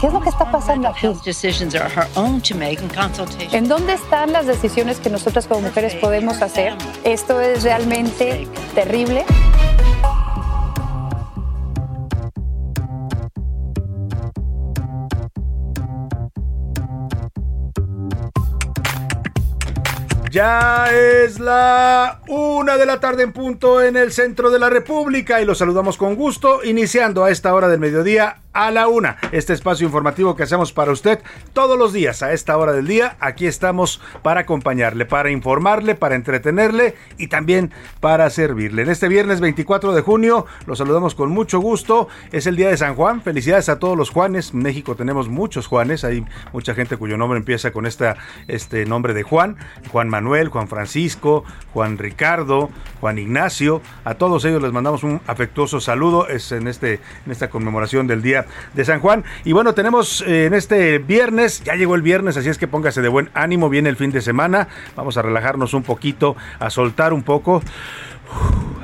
¿Qué es lo que está pasando aquí? Health decisions are her own to make in consultation. ¿En dónde están las decisiones que nosotras como mujeres podemos hacer? Esto es realmente terrible. Ya es la una de la tarde en punto en el centro de la República y los saludamos con gusto, iniciando a esta hora del mediodía a la una. Este espacio informativo que hacemos para usted todos los días a esta hora del día. Aquí estamos para acompañarle, para informarle, para entretenerle y también para servirle. En este viernes 24 de junio los saludamos con mucho gusto. Es el día de San Juan. Felicidades a todos los Juanes. En México tenemos muchos Juanes. Hay mucha gente cuyo nombre empieza con este nombre de Juan. Juan Manuel, Juan Francisco, Juan Ricardo, Juan Ignacio. A todos ellos les mandamos un afectuoso saludo. Es en, este, en esta conmemoración del día de San Juan. Y bueno, tenemos eh, en este viernes, ya llegó el viernes, así es que póngase de buen ánimo, viene el fin de semana, vamos a relajarnos un poquito, a soltar un poco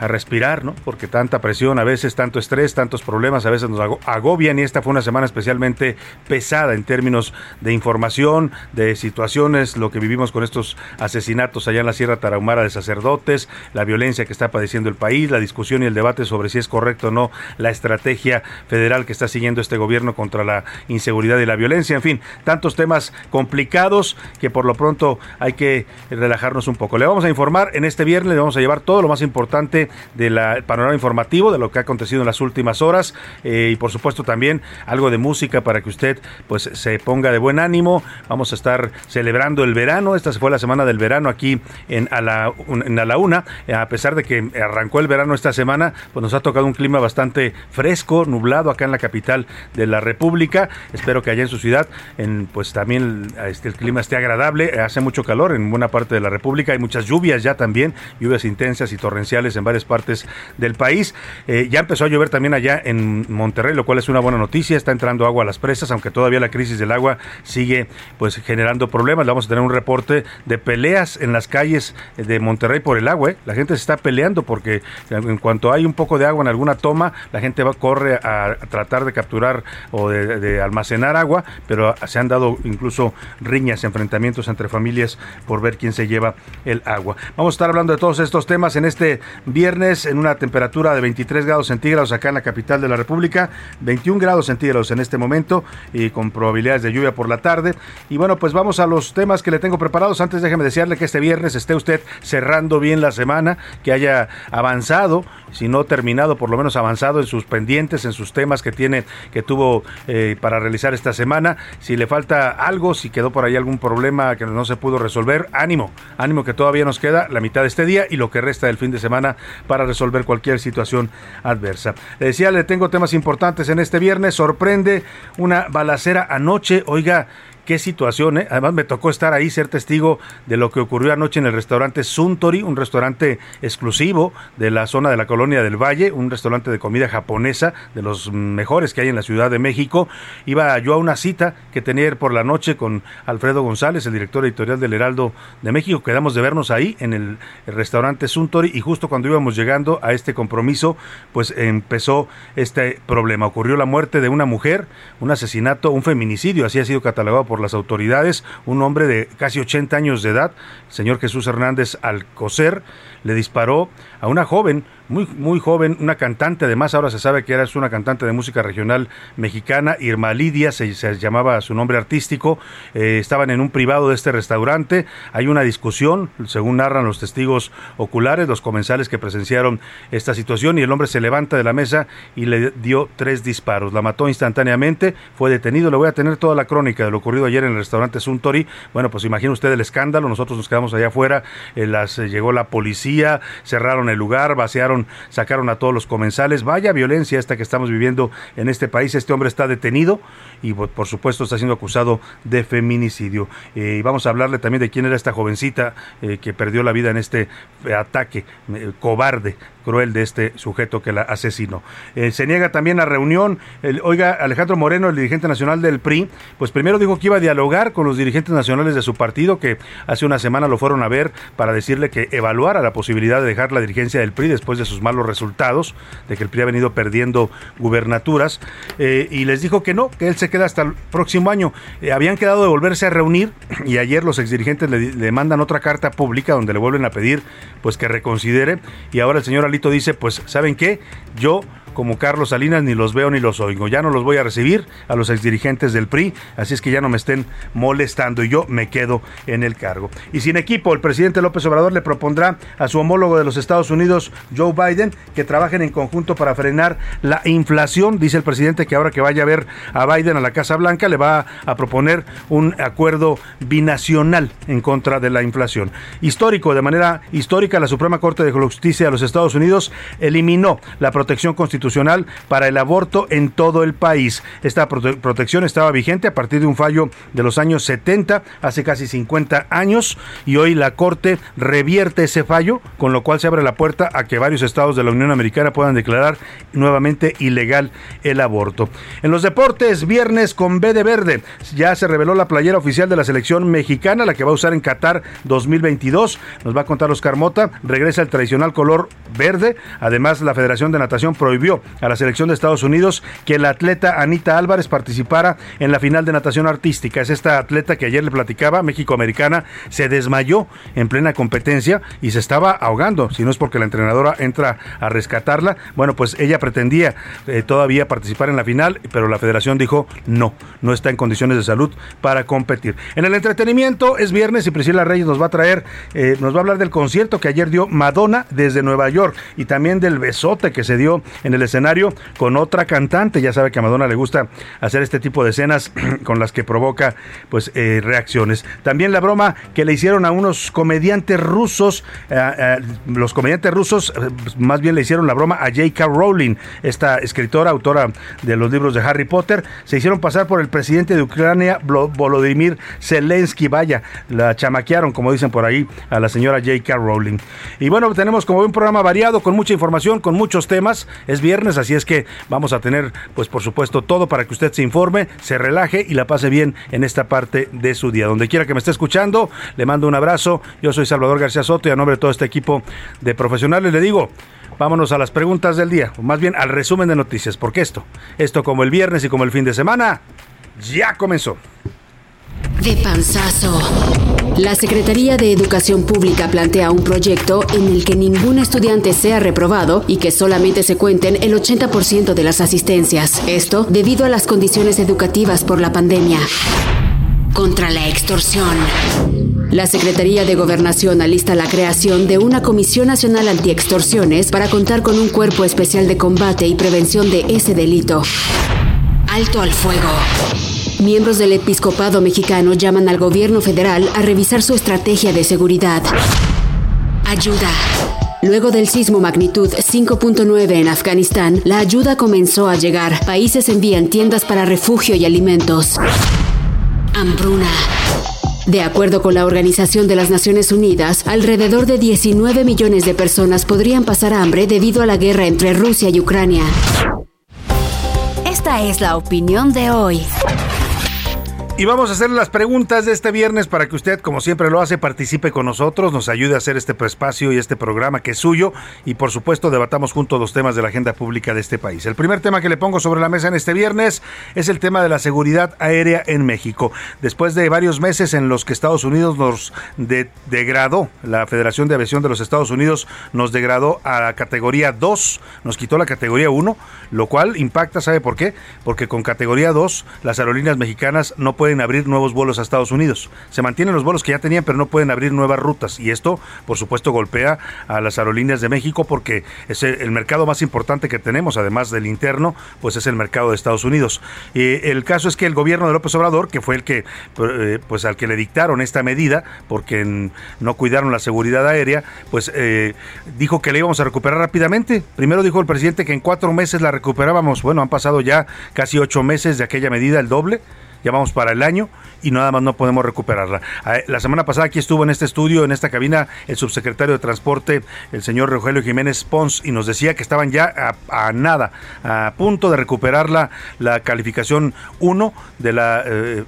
a respirar, ¿no? Porque tanta presión, a veces tanto estrés, tantos problemas, a veces nos agobian y esta fue una semana especialmente pesada en términos de información, de situaciones, lo que vivimos con estos asesinatos allá en la Sierra Tarahumara de sacerdotes, la violencia que está padeciendo el país, la discusión y el debate sobre si es correcto o no la estrategia federal que está siguiendo este gobierno contra la inseguridad y la violencia, en fin, tantos temas complicados que por lo pronto hay que relajarnos un poco. Le vamos a informar en este viernes, le vamos a llevar todo lo más importante del panorama informativo de lo que ha acontecido en las últimas horas eh, y por supuesto también algo de música para que usted pues se ponga de buen ánimo. Vamos a estar celebrando el verano. Esta fue la semana del verano aquí en a la, a la una. A pesar de que arrancó el verano esta semana, pues nos ha tocado un clima bastante fresco, nublado acá en la capital de la República. Espero que allá en su ciudad en, pues también este, el clima esté agradable. Hace mucho calor en buena parte de la República. Hay muchas lluvias ya también, lluvias intensas y torrenciales en varias partes del país. Eh, ya empezó a llover también allá en Monterrey, lo cual es una buena noticia. Está entrando agua a las presas, aunque todavía la crisis del agua sigue pues generando problemas. Vamos a tener un reporte de peleas en las calles de Monterrey por el agua. ¿eh? La gente se está peleando porque en cuanto hay un poco de agua en alguna toma, la gente va corre a, tratar de capturar o de almacenar agua, pero se han dado incluso riñas, enfrentamientos entre familias por ver quién se lleva el agua. Vamos a estar hablando de todos estos temas en este viernes en una temperatura de 23 grados centígrados acá en la capital de la República, 21 grados centígrados en este momento y con probabilidades de lluvia por la tarde. Y bueno, pues vamos a los temas que le tengo preparados. Antes déjeme desearle que este viernes esté usted cerrando bien la semana, que haya avanzado, si no terminado, por lo menos avanzado en sus pendientes, en sus temas que tiene, que tuvo eh, para realizar esta semana. Si le falta algo, si quedó por ahí algún problema que no se pudo resolver, ánimo, ánimo que todavía nos queda la mitad de este día y lo que resta del fin de semana para resolver cualquier situación adversa. Le decía, le tengo temas importantes en este viernes. Sorprende una balacera anoche. Oiga, qué situación, ¿eh? además me tocó estar ahí, ser testigo de lo que ocurrió anoche en el restaurante Suntory, un restaurante exclusivo de la zona de la colonia del Valle, un restaurante de comida japonesa, de los mejores que hay en la Ciudad de México. Iba yo a una cita que tenía por la noche con Alfredo González, el director editorial del Heraldo de México. Quedamos de vernos ahí en el, restaurante Suntory y justo cuando íbamos llegando a este compromiso, pues empezó este problema. Ocurrió la muerte de una mujer, un asesinato, un feminicidio, así ha sido catalogado por las autoridades, un hombre de casi 80 años de edad, señor Jesús Hernández Alcocer, le disparó a una joven, muy, muy joven, una cantante, además ahora se sabe que era una cantante de música regional mexicana, Irma Lidia, se, llamaba su nombre artístico, eh, estaban en un privado de este restaurante, hay una discusión, según narran los testigos oculares, los comensales que presenciaron esta situación, y el hombre se levanta de la mesa y le dio tres disparos, la mató instantáneamente, fue detenido, le voy a tener toda la crónica de lo ocurrido ayer en el restaurante Suntory, bueno, pues imagina usted el escándalo, nosotros nos quedamos allá afuera, eh, las, eh, llegó la policía, cerraron el lugar, vaciaron, sacaron a todos los comensales. Vaya violencia esta que estamos viviendo en este país. Este hombre está detenido y por supuesto está siendo acusado de feminicidio. Eh, y vamos a hablarle también de quién era esta jovencita eh, que perdió la vida en este ataque eh, cobarde cruel de este sujeto que la asesinó. se niega también la reunión. oiga, Alejandro Moreno, el dirigente nacional del PRI, pues primero dijo que iba a dialogar con los dirigentes nacionales de su partido, que hace una semana lo fueron a ver para decirle que evaluara la posibilidad de dejar la dirigencia del PRI después de sus malos resultados, de que el PRI ha venido perdiendo gubernaturas, eh, y les dijo que no, que él se queda hasta el próximo año. Eh, habían quedado de volverse a reunir y ayer los exdirigentes le, le mandan otra carta pública donde le vuelven a pedir pues que reconsidere y ahora el señor Dice, pues, ¿saben qué? Yo como Carlos Salinas ni los veo ni los oigo. Ya no los voy a recibir a los exdirigentes del PRI, así es que ya no me estén molestando y yo me quedo en el cargo. Y sin equipo, el presidente López Obrador le propondrá a su homólogo de los Estados Unidos, Joe Biden, que trabajen en conjunto para frenar la inflación. Dice el presidente que ahora que vaya a ver a Biden a la Casa Blanca le va a proponer un acuerdo binacional en contra de la inflación. Histórico, de manera histórica, la Suprema Corte de Justicia de los Estados Unidos eliminó la protección constitucional para el aborto en todo el país. Esta protección estaba vigente a partir de un fallo de los años 70, hace casi 50 años, y hoy la Corte revierte ese fallo, con lo cual se abre la puerta a que varios estados de la Unión Americana puedan declarar nuevamente ilegal el aborto. En los deportes, viernes con B de verde, ya se reveló la playera oficial de la selección mexicana, la que va a usar en Qatar 2022. Nos va a contar Oscar Mota, regresa el tradicional color verde. Además, la Federación de Natación prohibió a la selección de Estados Unidos que la atleta Anita Álvarez participara en la final de natación artística. Es esta atleta que ayer le platicaba, México-Americana, se desmayó en plena competencia y se estaba ahogando. Si no es porque la entrenadora entra a rescatarla, bueno, pues ella pretendía eh, todavía participar en la final, pero la federación dijo no, no está en condiciones de salud para competir. En el entretenimiento es viernes y Priscila Reyes nos va a traer, eh, nos va a hablar del concierto que ayer dio Madonna desde Nueva York y también del besote que se dio en el escenario con otra cantante. Ya sabe que a Madonna le gusta hacer este tipo de escenas con las que provoca pues eh, reacciones. También la broma que le hicieron a unos comediantes rusos, eh, eh, los comediantes rusos más bien le hicieron la broma a J.K. Rowling, esta escritora, autora de los libros de Harry Potter, se hicieron pasar por el presidente de Ucrania, Volodymyr Zelensky, vaya, la chamaquearon, como dicen por ahí, a la señora J.K. Rowling. Y bueno, tenemos como un programa variado, con mucha información, con muchos temas, es bien así es que vamos a tener, pues por supuesto, todo para que usted se informe, se relaje y la pase bien en esta parte de su día. Donde quiera que me esté escuchando, le mando un abrazo. Yo soy Salvador García Soto y a nombre de todo este equipo de profesionales le digo, vámonos a las preguntas del día, o más bien al resumen de noticias, porque esto, esto como el viernes y como el fin de semana, ya comenzó. De panzazo. La Secretaría de Educación Pública plantea un proyecto en el que ningún estudiante sea reprobado y que solamente se cuenten el 80% de las asistencias. Esto debido a las condiciones educativas por la pandemia. Contra la extorsión. La Secretaría de Gobernación alista la creación de una Comisión Nacional Antiextorsiones para contar con un cuerpo especial de combate y prevención de ese delito. Alto al fuego. Miembros del episcopado mexicano llaman al gobierno federal a revisar su estrategia de seguridad. Ayuda. Luego del sismo magnitud 5.9 en Afganistán, la ayuda comenzó a llegar. Países envían tiendas para refugio y alimentos. hambruna. De acuerdo con la Organización de las Naciones Unidas, alrededor de 19 millones de personas podrían pasar hambre debido a la guerra entre Rusia y Ucrania. Esta es la opinión de hoy. Y vamos a hacer las preguntas de este viernes para que usted, como siempre lo hace, participe con nosotros, nos ayude a hacer este espacio y este programa que es suyo y por supuesto debatamos juntos los temas de la agenda pública de este país. El primer tema que le pongo sobre la mesa en este viernes es el tema de la seguridad aérea en México. Después de varios meses en los que Estados Unidos nos degradó, la Federación de Aviación de los Estados Unidos nos degradó a la categoría 2, nos quitó la categoría 1, lo cual impacta, ¿sabe por qué? Porque con categoría 2 las aerolíneas mexicanas no pueden pueden abrir nuevos vuelos a Estados Unidos. Se mantienen los vuelos que ya tenían, pero no pueden abrir nuevas rutas. Y esto, por supuesto, golpea a las aerolíneas de México porque es el mercado más importante que tenemos, además del interno, pues es el mercado de Estados Unidos. el caso es que el gobierno de López Obrador, que fue el que, eh, pues al que le dictaron esta medida, porque no cuidaron la seguridad aérea, pues eh, dijo que la íbamos a recuperar rápidamente. Primero dijo el presidente que en cuatro meses la recuperábamos. Bueno, han pasado ya casi ocho meses de aquella medida, el doble ya vamos para el año y nada más no podemos recuperarla. Ah, la semana pasada aquí estuvo en este estudio, en esta cabina, el subsecretario de Transporte, el señor Rogelio Jiménez Pons, y nos decía que estaban ya a, nada, a punto de recuperar la, la calificación 1 de la eh,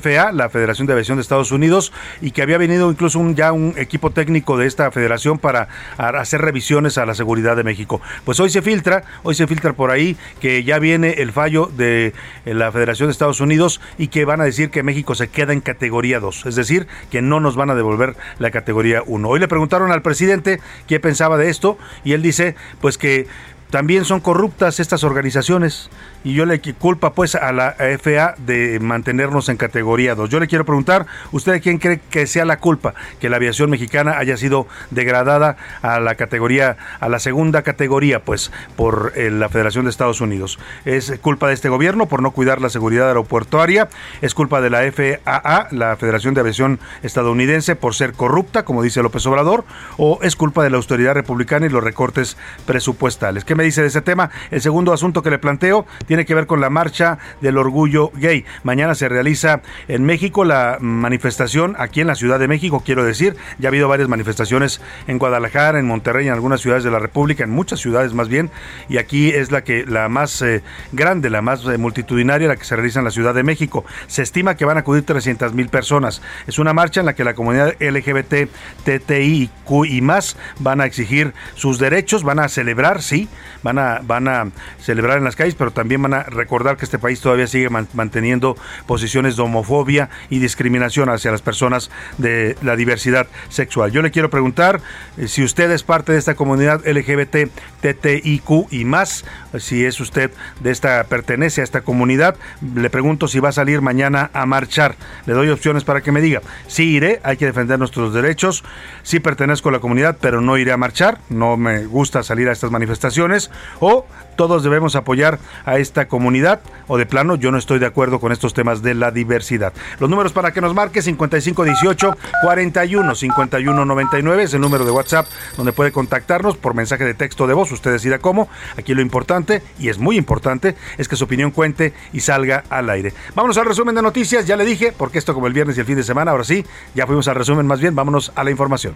FAA, la Federación de Aviación de Estados Unidos, y que había venido incluso un, ya un equipo técnico de esta federación para hacer revisiones a la seguridad de México. Pues hoy se filtra, hoy se filtra por ahí que ya viene el fallo de la Federación de Estados Unidos y que van a decir que México se queda en categoría 2, es decir, que no nos van a devolver la categoría 1. Hoy le preguntaron al presidente qué pensaba de esto y él dice pues que también son corruptas estas organizaciones y yo le culpa pues a la FA de mantenernos en categoría 2. Yo le quiero preguntar, ¿usted quién cree que sea la culpa que la aviación mexicana haya sido degradada a la categoría, a la segunda categoría, pues por eh, la Federación de Estados Unidos? ¿Es culpa de este gobierno por no cuidar la seguridad aeropuertuaria? ¿Es culpa de la FAA, la Federación de Aviación Estadounidense, por ser corrupta, como dice López Obrador? ¿O es culpa de la autoridad republicana y los recortes presupuestales? ¿Qué me dice de ese tema? El segundo asunto que le planteo tiene que ver con la marcha del orgullo gay. Mañana se realiza en México la manifestación, aquí en la Ciudad de México, quiero decir, ya ha habido varias manifestaciones en Guadalajara, en Monterrey, en algunas ciudades de la República, en muchas ciudades más bien, y aquí es la que la más eh, grande, la más eh, multitudinaria, la que se realiza en la Ciudad de México. Se estima que van a acudir 300 mil personas. Es una marcha en la que la comunidad LGBT, TTI y más van a exigir sus derechos, van a celebrar, sí, van a, van a celebrar en las calles, pero también van a recordar que este país todavía sigue manteniendo posiciones de homofobia y discriminación hacia las personas de la diversidad sexual. Yo le quiero preguntar eh, si usted es parte de esta comunidad LGBT, TTIQ y más, si es usted de esta, pertenece a esta comunidad, le pregunto si va a salir mañana a marchar. Le doy opciones para que me diga. Sí iré, hay que defender nuestros derechos. Sí pertenezco a la comunidad, pero no iré a marchar. No me gusta salir a estas manifestaciones. O todos debemos apoyar a esta comunidad o de plano yo no estoy de acuerdo con estos temas de la diversidad. Los números para que nos marque 5518 41 51 99 es el número de WhatsApp donde puede contactarnos por mensaje de texto de voz, usted decida cómo. Aquí lo importante y es muy importante es que su opinión cuente y salga al aire. Vámonos al resumen de noticias, ya le dije, porque esto como el viernes y el fin de semana, ahora sí, ya fuimos al resumen más bien, vámonos a la información.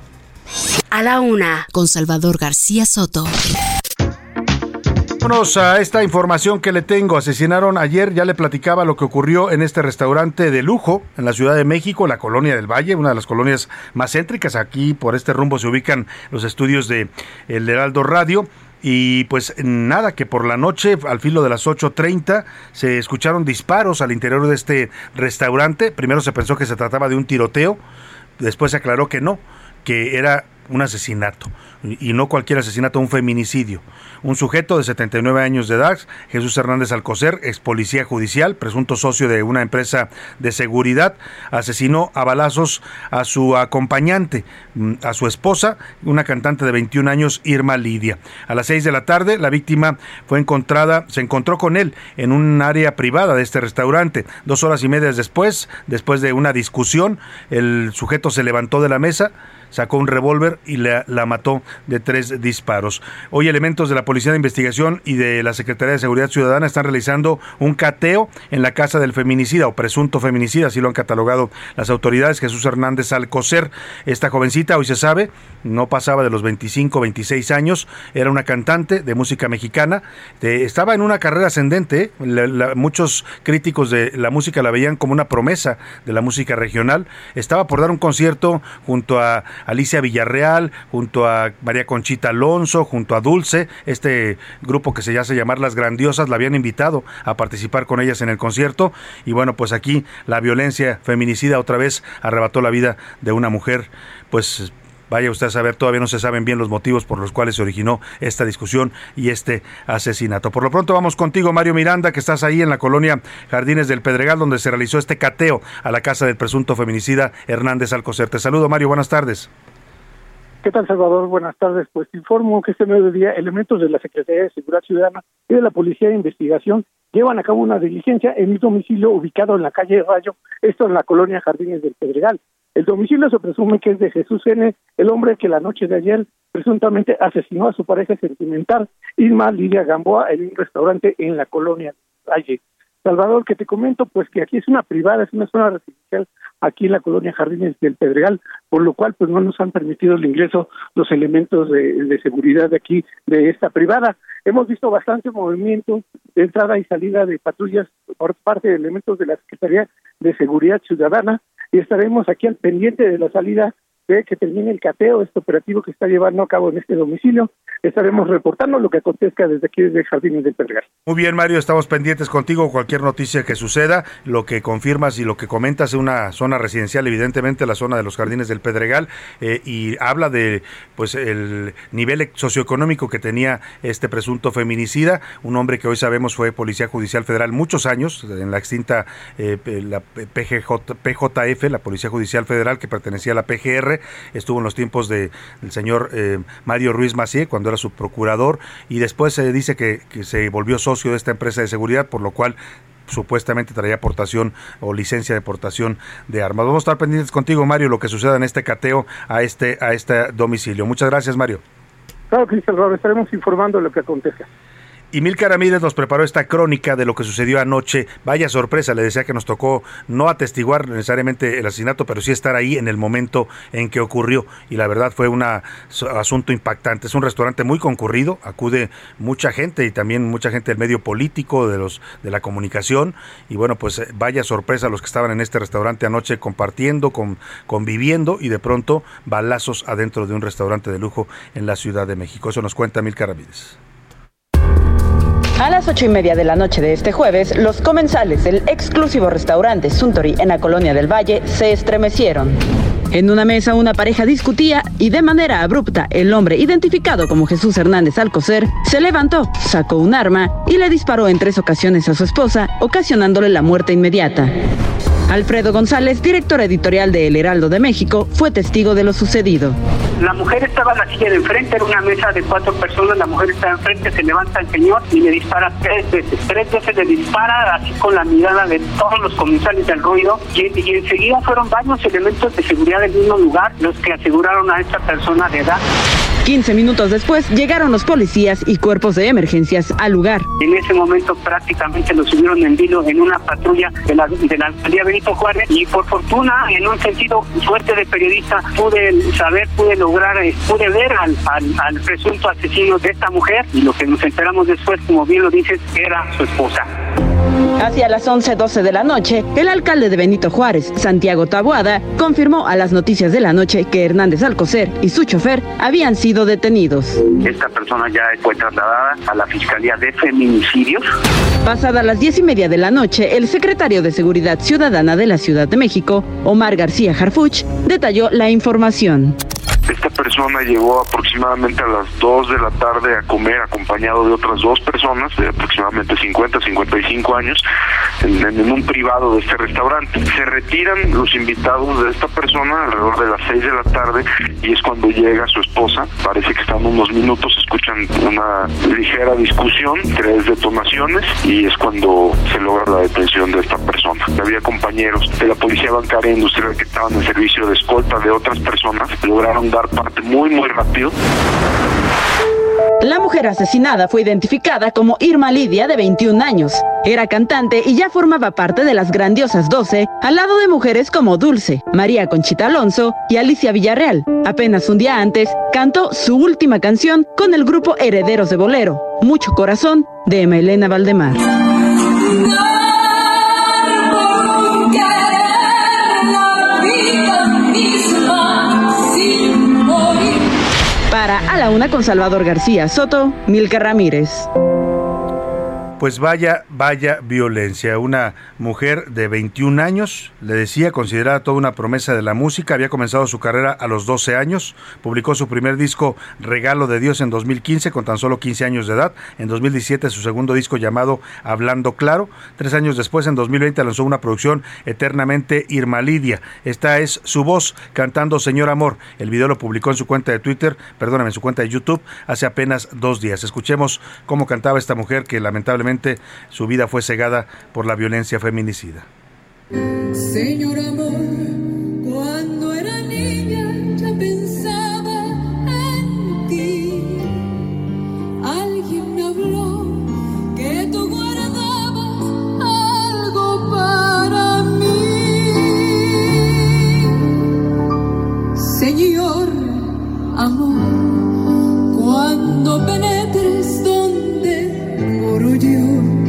A la una, con Salvador García Soto. Vámonos a esta información que le tengo. Asesinaron ayer, ya le platicaba lo que ocurrió en este restaurante de lujo en la Ciudad de México, la Colonia del Valle, una de las colonias más céntricas. Aquí por este rumbo se ubican los estudios de El Heraldo Radio. Y pues nada, que por la noche, al filo de las 8.30, se escucharon disparos al interior de este restaurante. Primero se pensó que se trataba de un tiroteo, después se aclaró que no, que era un asesinato y no cualquier asesinato, un feminicidio. Un sujeto de 79 años de edad, Jesús Hernández Alcocer, ex policía judicial, presunto socio de una empresa de seguridad, asesinó a balazos a su acompañante, mm, a su esposa, una cantante de 21 años, Irma Lidia. A las 6 de la tarde, la víctima fue encontrada, se encontró con él en un área privada de este restaurante. Dos horas y media después, después de una discusión, el sujeto se levantó de la mesa, sacó un revólver y la, mató de tres disparos. Hoy elementos de la Policía de Investigación y de la Secretaría de Seguridad Ciudadana están realizando un cateo en la casa del feminicida o presunto feminicida, así lo han catalogado las autoridades. Jesús Hernández Alcocer, esta jovencita, hoy se sabe, no pasaba de los 25, 26 años, era una cantante de música mexicana, estaba en una carrera ascendente, muchos críticos de la música la veían como una promesa de la música regional, estaba por dar un concierto junto a Alicia Villarreal, junto a María Conchita Alonso, junto a Dulce, este grupo que se hace llamar Las Grandiosas, la habían invitado a participar con ellas en el concierto. Y bueno, pues aquí la violencia feminicida otra vez arrebató la vida de una mujer, pues Vaya usted a saber, todavía no se saben bien los motivos por los cuales se originó esta discusión y este asesinato. Por lo pronto vamos contigo, Mario Miranda, que estás ahí en la colonia Jardines del Pedregal, donde se realizó este cateo a la casa del presunto feminicida Hernández Alcocer. Te saludo, Mario, buenas tardes. ¿Qué tal, Salvador? Buenas tardes. Pues informo que este mediodía elementos de la Secretaría de Seguridad Ciudadana y de la Policía de Investigación llevan a cabo una diligencia en un domicilio ubicado en la calle Rayo, esto en la colonia Jardines del Pedregal. El domicilio se presume que es de Jesús N., el hombre que la noche de ayer presuntamente asesinó a su pareja sentimental, Irma Lidia Gamboa, en un restaurante en la colonia Valle. Salvador, que te comento, pues que aquí es una privada, es una zona residencial aquí en la colonia Jardines del Pedregal, por lo cual pues no nos han permitido el ingreso los elementos de, de seguridad de aquí, de esta privada. Hemos visto bastante movimiento de entrada y salida de patrullas por parte de elementos de la Secretaría de Seguridad Ciudadana, y estaremos aquí al pendiente de la salida que termine el cateo, este operativo que está llevando a cabo en este domicilio. Estaremos reportando lo que acontezca desde aquí, desde Jardines del Pedregal. Muy bien, Mario, estamos pendientes contigo. Cualquier noticia que suceda, lo que confirmas y lo que comentas es una zona residencial, evidentemente la zona de los Jardines del Pedregal, eh, y habla de pues el nivel socioeconómico que tenía este presunto feminicida, un hombre que hoy sabemos fue policía judicial federal muchos años, en la extinta eh, la PGJ, PJF, la Policía Judicial Federal que pertenecía a la PGR estuvo en los tiempos del señor eh, Mario Ruiz Macié, cuando era su procurador, y después se dice que, se volvió socio de esta empresa de seguridad, por lo cual supuestamente traía aportación o licencia de aportación de armas. Vamos a estar pendientes contigo, Mario, lo que suceda en este cateo a este, a este domicilio. Muchas gracias, Mario. Claro, Cristian, estaremos informando lo que acontezca. Y Milka Ramírez nos preparó esta crónica de lo que sucedió anoche. Vaya sorpresa, le decía que nos tocó no atestiguar necesariamente el asesinato, pero sí estar ahí en el momento en que ocurrió. Y la verdad fue un asunto impactante. Es un restaurante muy concurrido, acude mucha gente y también mucha gente del medio político, de los de la comunicación. Y bueno, pues eh, vaya sorpresa los que estaban en este restaurante anoche compartiendo, con, conviviendo y de pronto balazos adentro de un restaurante de lujo en la Ciudad de México. Eso nos cuenta Milka Ramírez. A las ocho y media de la noche de este jueves, los comensales del exclusivo restaurante Suntory en la colonia del Valle se estremecieron. En una mesa una pareja discutía y de manera abrupta el hombre identificado como Jesús Hernández Alcocer se levantó, sacó un arma y le disparó en tres ocasiones a su esposa, ocasionándole la muerte inmediata. Alfredo González, director editorial de El Heraldo de México, fue testigo de lo sucedido. La mujer estaba en la silla de enfrente, era una mesa de cuatro personas, la mujer estaba enfrente, se levanta el señor y le dispara tres veces. Tres veces le dispara así con la mirada de todos los comensales del ruido y, y enseguida fueron varios elementos de seguridad del mismo lugar los que aseguraron a esta persona de edad. 15 minutos después llegaron los policías y cuerpos de emergencias al lugar. En ese momento prácticamente lo subieron en vilo en una patrulla de la, de la alcaldía Benito Juárez y por fortuna, en un sentido fuerte de periodista, pude saber, pude lograr, eh, pude ver al, al presunto asesino de esta mujer y lo que nos enteramos después, como bien lo dices, era su esposa. Hacia las 11.12 de la noche, el alcalde de Benito Juárez, Santiago Taboada, confirmó a las noticias de la noche que Hernández Alcocer y su chofer habían sido detenidos. Esta persona ya fue trasladada a la Fiscalía de Feminicidios. Pasada las diez y media de la noche, el secretario de Seguridad Ciudadana de la Ciudad de México, Omar García Harfuch, detalló la información. Esta persona llegó aproximadamente a las 2 de la tarde a comer acompañado de otras dos personas de aproximadamente 50, 55 años en, un privado de este restaurante. Se retiran los invitados de esta persona alrededor de las 6 de la tarde y es cuando llega su esposa. Parece que están unos minutos, escuchan una ligera discusión, tres detonaciones y es cuando se logra la detención de esta persona. Había compañeros de la Policía Bancaria Industrial que estaban en servicio de escolta de otras personas, lograron dar parte muy, muy rápido. La mujer asesinada fue identificada como Irma Lidia, de 21 años. Era cantante y ya formaba parte de las grandiosas 12, al lado de mujeres como Dulce, María Conchita Alonso y Alicia Villarreal. Apenas un día antes, cantó su última canción con el grupo Herederos de Bolero, Mucho Corazón, de Emma Elena Valdemar. A la Una con Salvador García Soto, Milka Ramírez pues vaya, vaya violencia. Una mujer de 21 años, le decía, considerada toda una promesa de la música, había comenzado su carrera a los 12 años, publicó su primer disco Regalo de Dios en 2015 con tan solo 15 años de edad, en 2017 su segundo disco llamado Hablando Claro, tres años después en 2020 lanzó una producción eternamente Irma Lidia. Esta es su voz cantando Señor Amor. El video lo publicó en su cuenta de Twitter, perdóname, en su cuenta de YouTube hace apenas dos días. Escuchemos cómo cantaba esta mujer que lamentablemente su vida fue cegada por la violencia feminicida. Señor amor, cuando era niña ya pensaba en ti. Alguien me habló que tú guardabas algo para mí. Señor amor, cuando penetres donde moro yo.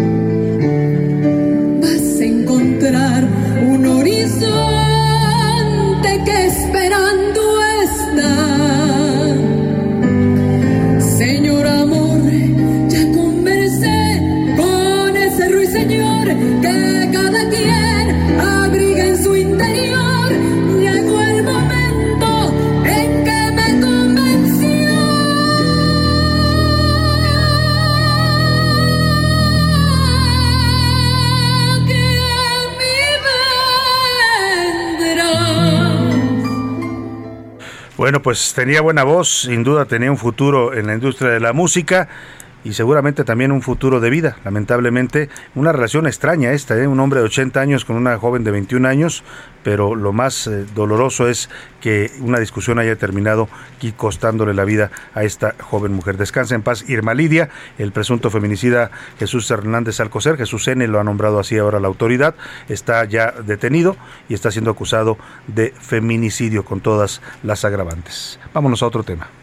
Bueno, pues tenía buena voz, sin duda tenía un futuro en la industria de la música y seguramente también un futuro de vida. Lamentablemente, una relación extraña esta, ¿eh? un hombre de 80 años con una joven de 21 años, pero lo más eh, doloroso es que una discusión haya terminado y costándole la vida a esta joven mujer. Descansa en paz Irma Lidia, el presunto feminicida Jesús Hernández Alcocer, Jesús N lo ha nombrado así ahora la autoridad, está ya detenido y está siendo acusado de feminicidio con todas las agravantes. Vámonos a otro tema.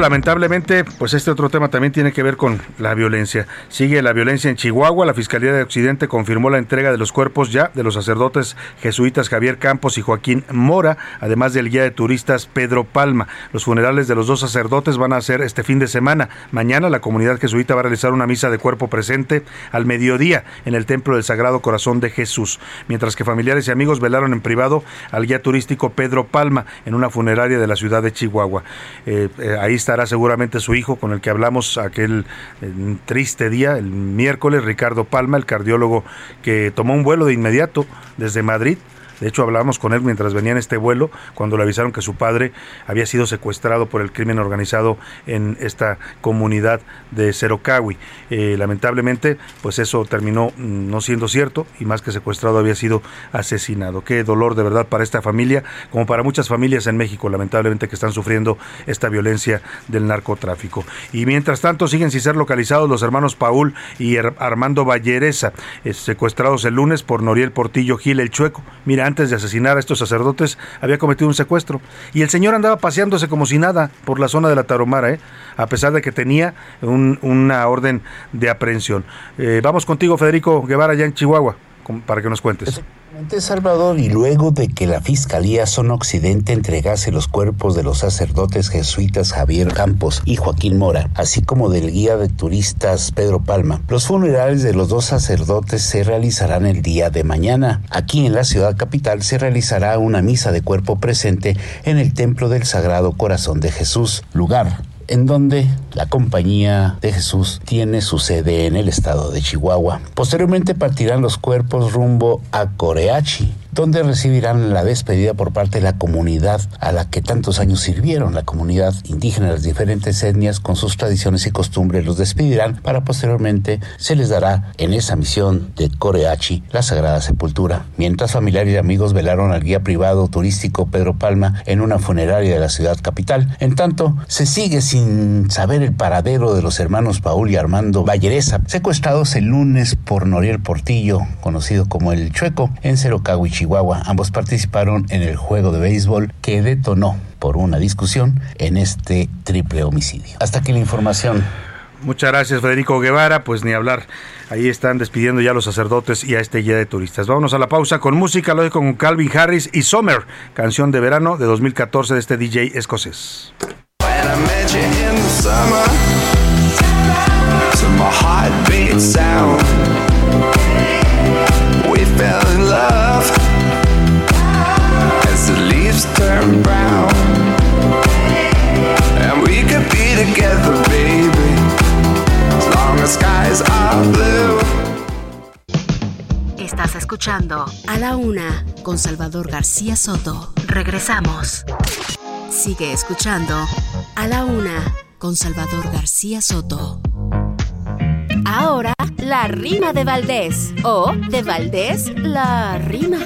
Lamentablemente, pues este otro tema también tiene que ver con la violencia. Sigue la violencia en Chihuahua. La Fiscalía de Occidente confirmó la entrega de los cuerpos ya de los sacerdotes jesuitas Javier Campos y Joaquín Mora, además del guía de turistas Pedro Palma. Los funerales de los dos sacerdotes van a ser este fin de semana. Mañana la comunidad jesuita va a realizar una misa de cuerpo presente al mediodía en el Templo del Sagrado Corazón de Jesús, mientras que familiares y amigos velaron en privado al guía turístico Pedro Palma en una funeraria de la ciudad de Chihuahua. Eh, eh, ahí estará seguramente su hijo con el que hablamos aquel eh, triste día, el miércoles, Ricardo Palma, el cardiólogo que tomó un vuelo de inmediato desde Madrid de hecho, hablábamos con él mientras venía en este vuelo, cuando le avisaron que su padre había sido secuestrado por el crimen organizado en esta comunidad de Cerocawi. Eh, lamentablemente, pues eso terminó mm, no siendo cierto y más que secuestrado había sido asesinado. Qué dolor de verdad para esta familia, como para muchas familias en México, lamentablemente, que están sufriendo esta violencia del narcotráfico. Y mientras tanto, siguen sin ser localizados los hermanos Paul y Armando Vallereza, eh, secuestrados el lunes por Noriel Portillo Gil el Chueco. Mira, antes de asesinar a estos sacerdotes, había cometido un secuestro. Y el señor andaba paseándose como si nada por la zona de la Taromara, ¿eh? a pesar de que tenía un, una orden de aprehensión. Eh, vamos contigo, Federico Guevara, allá en Chihuahua, para que nos cuentes. Salvador, y luego de que la Fiscalía Zona Occidente entregase los cuerpos de los sacerdotes jesuitas Javier Campos y Joaquín Mora, así como del guía de turistas Pedro Palma, los funerales de los dos sacerdotes se realizarán el día de mañana. Aquí en la ciudad capital se realizará una misa de cuerpo presente en el Templo del Sagrado Corazón de Jesús, lugar en donde la Compañía de Jesús tiene su sede en el estado de Chihuahua. Posteriormente partirán los cuerpos rumbo a Coreachi, donde recibirán la despedida por parte de la comunidad a la que tantos años sirvieron, la comunidad indígena de las diferentes etnias con sus tradiciones y costumbres los despedirán para posteriormente se les dará en esa misión de Coreachi la Sagrada Sepultura, mientras familiares y amigos velaron al guía privado turístico Pedro Palma en una funeraria de la ciudad capital. En tanto, se sigue sin saber el paradero de los hermanos Paul y Armando Vallereza, secuestrados el lunes por Noriel Portillo, conocido como el Chueco, en Cerocagua y Chihuahua. Ambos participaron en el juego de béisbol que detonó por una discusión en este triple homicidio. Hasta aquí la información. Muchas gracias, Federico Guevara. Pues ni hablar. Ahí están despidiendo ya los sacerdotes y a este guía de turistas. Vámonos a la pausa con música. Lo con Calvin Harris y Summer, canción de verano de 2014 de este DJ escocés. A la Una con Salvador García Soto. Regresamos. Sigue escuchando A la Una con Salvador García Soto. Ahora, la rima de Valdés. O de Valdés, la rima.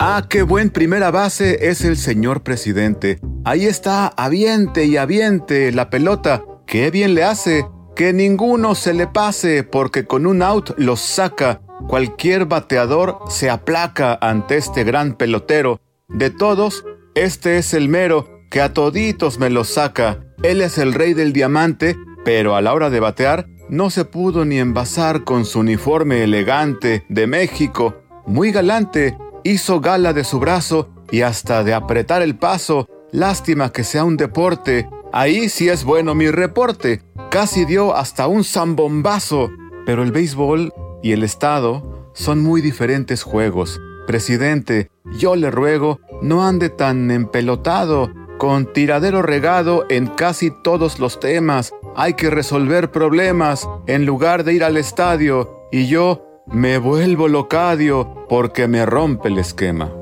Ah, qué buen primera base es el señor presidente. Ahí está, aviente y aviente la pelota. Qué bien le hace. Que ninguno se le pase porque con un out los saca. Cualquier bateador se aplaca ante este gran pelotero. De todos, este es el mero que a toditos me los saca. Él es el rey del diamante, pero a la hora de batear no se pudo ni envasar con su uniforme elegante de México. Muy galante, hizo gala de su brazo y hasta de apretar el paso. Lástima que sea un deporte. Ahí sí es bueno mi reporte. Casi dio hasta un zambombazo. Pero el béisbol y el Estado son muy diferentes juegos. Presidente, yo le ruego, no ande tan empelotado, con tiradero regado en casi todos los temas. Hay que resolver problemas en lugar de ir al estadio. Y yo me vuelvo locadio porque me rompe el esquema.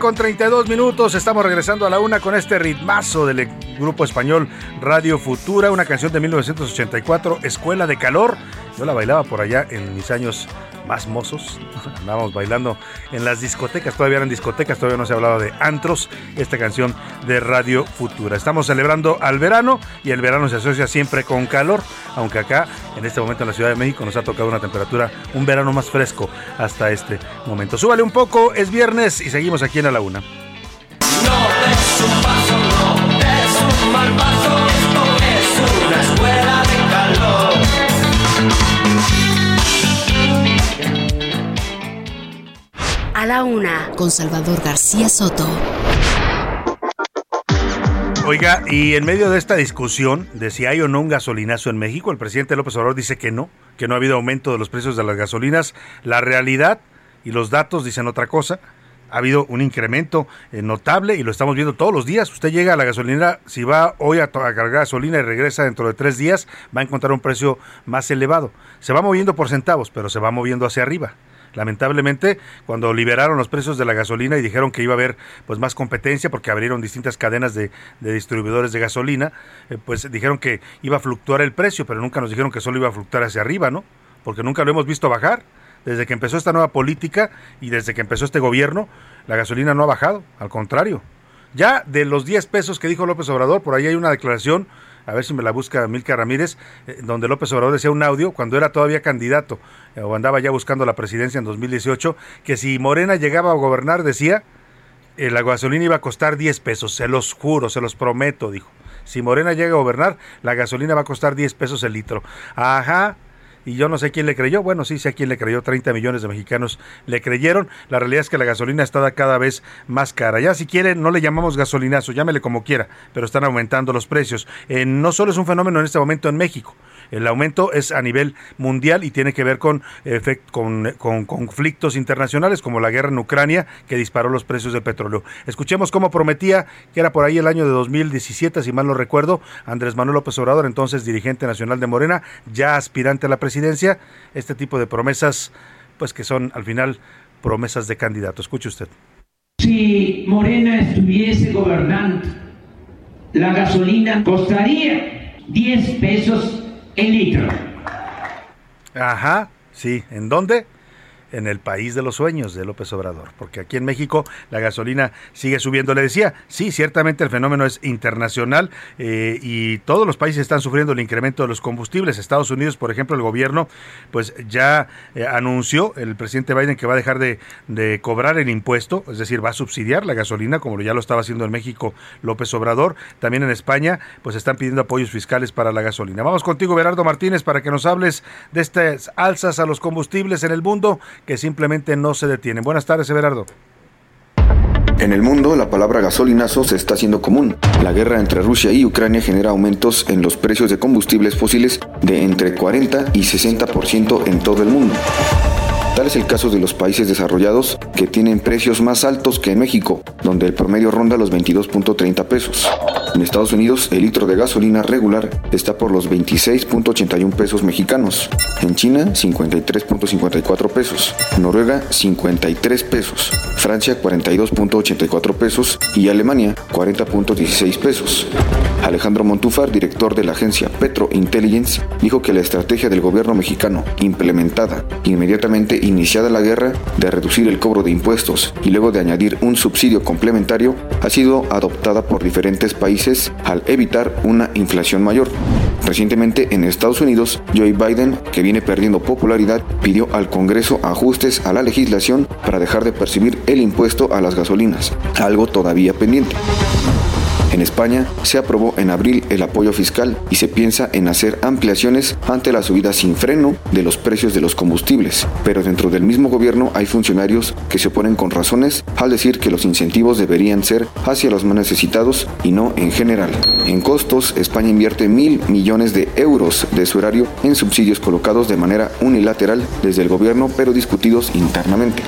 Con 32 minutos. Estamos regresando a la una con este ritmazo del grupo español Radio Futura, una canción de 1984, Escuela de Calor. Yo la bailaba por allá en mis años más mozos. Andábamos bailando en las discotecas, todavía eran discotecas, todavía no se hablaba de antros. Esta canción de Radio Futura. Estamos celebrando al verano y el verano se asocia siempre con calor, aunque acá en este momento en la Ciudad de México nos ha tocado una temperatura, un verano más fresco hasta este momento. Súbale un poco, es viernes y seguimos aquí en la Una. Es un paso, no es un mal paso, A la Una con Salvador García Soto. Oiga, y en medio de esta discusión de si hay o no un gasolinazo en México, el presidente López Obrador dice que no, que no ha habido aumento de los precios de las gasolinas. La realidad y los datos dicen otra cosa. Ha habido un incremento eh, notable y lo estamos viendo todos los días. Usted llega a la gasolinera, si va hoy a, cargar gasolina y regresa dentro de tres días, va a encontrar un precio más elevado. Se va moviendo por centavos, pero se va moviendo hacia arriba. Lamentablemente, cuando liberaron los precios de la gasolina y dijeron que iba a haber pues más competencia porque abrieron distintas cadenas de, distribuidores de gasolina, eh, pues dijeron que iba a fluctuar el precio, pero nunca nos dijeron que solo iba a fluctuar hacia arriba, ¿no? Porque nunca lo hemos visto bajar. Desde que empezó esta nueva política y desde que empezó este gobierno, la gasolina no ha bajado, al contrario. Ya de los 10 pesos que dijo López Obrador, por ahí hay una declaración, a ver si me la busca Milka Ramírez, eh, donde López Obrador decía un audio cuando era todavía candidato eh, o andaba ya buscando la presidencia en 2018, que si Morena llegaba a gobernar decía eh, la gasolina iba a costar 10 pesos, se los juro, se los prometo, dijo. Si Morena llega a gobernar, la gasolina va a costar 10 pesos el litro. Ajá, y yo no sé quién le creyó. Bueno, sí sé quién le creyó. 30 millones de mexicanos le creyeron. La realidad es que la gasolina está cada vez más cara. Ya si quieren, no le llamamos gasolinazo, llámele como quiera, pero están aumentando los precios. Eh, no solo es un fenómeno en este momento en México. El aumento es a nivel mundial y tiene que ver con, con, con, conflictos internacionales como la guerra en Ucrania que disparó los precios del petróleo. Escuchemos cómo prometía, que era por ahí el año de 2017, si mal no recuerdo, Andrés Manuel López Obrador, entonces dirigente nacional de Morena, ya aspirante a la presidencia, este tipo de promesas, pues que son al final promesas de candidato. Escuche usted. Si Morena estuviese gobernando, la gasolina costaría 10 pesos Ajá, sí. ¿En dónde? En el país de los sueños de López Obrador, porque aquí en México la gasolina sigue subiendo. Le decía, sí, ciertamente el fenómeno es internacional eh, y todos los países están sufriendo el incremento de los combustibles. Estados Unidos, por ejemplo, el gobierno, pues ya eh, anunció el presidente Biden que va a dejar de, de, cobrar el impuesto, es decir, va a subsidiar la gasolina, como ya lo estaba haciendo en México López Obrador. También en España, pues están pidiendo apoyos fiscales para la gasolina. Vamos contigo, Berardo Martínez, para que nos hables de estas alzas a los combustibles en el mundo que simplemente no se detienen. Buenas tardes, Everardo. En el mundo, la palabra gasolinazo se está haciendo común. La guerra entre Rusia y Ucrania genera aumentos en los precios de combustibles fósiles de entre 40 y 60% en todo el mundo. Tal es el caso de los países desarrollados que tienen precios más altos que en México, donde el promedio ronda los 22.30 pesos. En Estados Unidos, el litro de gasolina regular está por los 26.81 pesos mexicanos. En China, 53.54 pesos. Noruega, 53 pesos. Francia, 42.84 pesos. Y Alemania, 40.16 pesos. Alejandro Montúfar, director de la agencia Petro Intelligence, dijo que la estrategia del gobierno mexicano, implementada inmediatamente iniciada la guerra, de reducir el cobro de impuestos y luego de añadir un subsidio complementario, ha sido adoptada por diferentes países al evitar una inflación mayor. Recientemente en Estados Unidos, Joe Biden, que viene perdiendo popularidad, pidió al Congreso ajustes a la legislación para dejar de percibir el impuesto a las gasolinas, algo todavía pendiente. En España se aprobó en abril el apoyo fiscal y se piensa en hacer ampliaciones ante la subida sin freno de los precios de los combustibles, pero dentro del mismo gobierno hay funcionarios que se oponen con razones al decir que los incentivos deberían ser hacia los más necesitados y no en general. En costos, España invierte mil millones de euros de su horario en subsidios colocados de manera unilateral desde el gobierno pero discutidos internamente.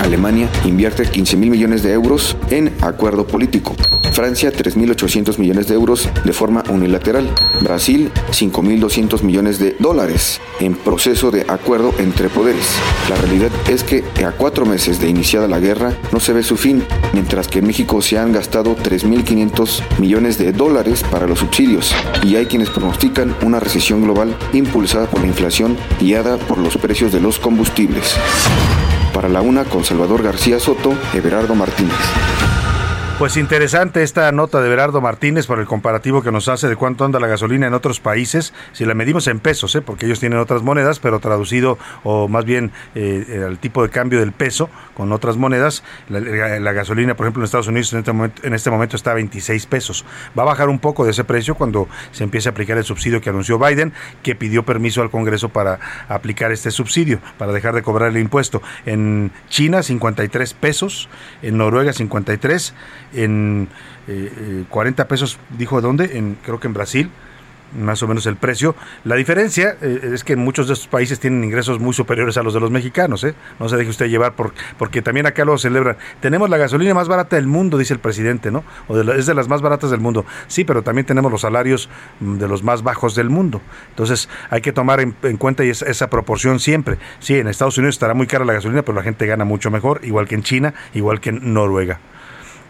Alemania invierte 15 mil millones de euros en acuerdo político. Francia 3.800 millones de euros de forma unilateral. Brasil 5.200 millones de dólares en proceso de acuerdo entre poderes. La realidad es que a cuatro meses de iniciada la guerra no se ve su fin, mientras que en México se han gastado 3.500 millones de dólares para los subsidios y hay quienes pronostican una recesión global impulsada por la inflación guiada por los precios de los combustibles. Para la una con Salvador García Soto, Everardo Martínez. Pues interesante esta nota de Berardo Martínez por el comparativo que nos hace de cuánto anda la gasolina en otros países, si la medimos en pesos, ¿eh? porque ellos tienen otras monedas, pero traducido o más bien eh, el tipo de cambio del peso con otras monedas, la, gasolina, por ejemplo, en Estados Unidos en este, momento, en este momento está a 26 pesos. Va a bajar un poco de ese precio cuando se empiece a aplicar el subsidio que anunció Biden, que pidió permiso al Congreso para aplicar este subsidio, para dejar de cobrar el impuesto. En China, 53 pesos, en Noruega, 53 en 40 eh, pesos, dijo dónde, en, creo que en Brasil, más o menos el precio. La diferencia eh, es que muchos de estos países tienen ingresos muy superiores a los de los mexicanos. ¿eh? No se deje usted llevar por, porque también acá lo celebran. Tenemos la gasolina más barata del mundo, dice el presidente, ¿no? O es de las más baratas del mundo. Sí, pero también tenemos los salarios mm, de los más bajos del mundo. Entonces hay que tomar en, cuenta esa, esa, proporción siempre. Sí, en Estados Unidos estará muy cara la gasolina, pero la gente gana mucho mejor, igual que en China, igual que en Noruega.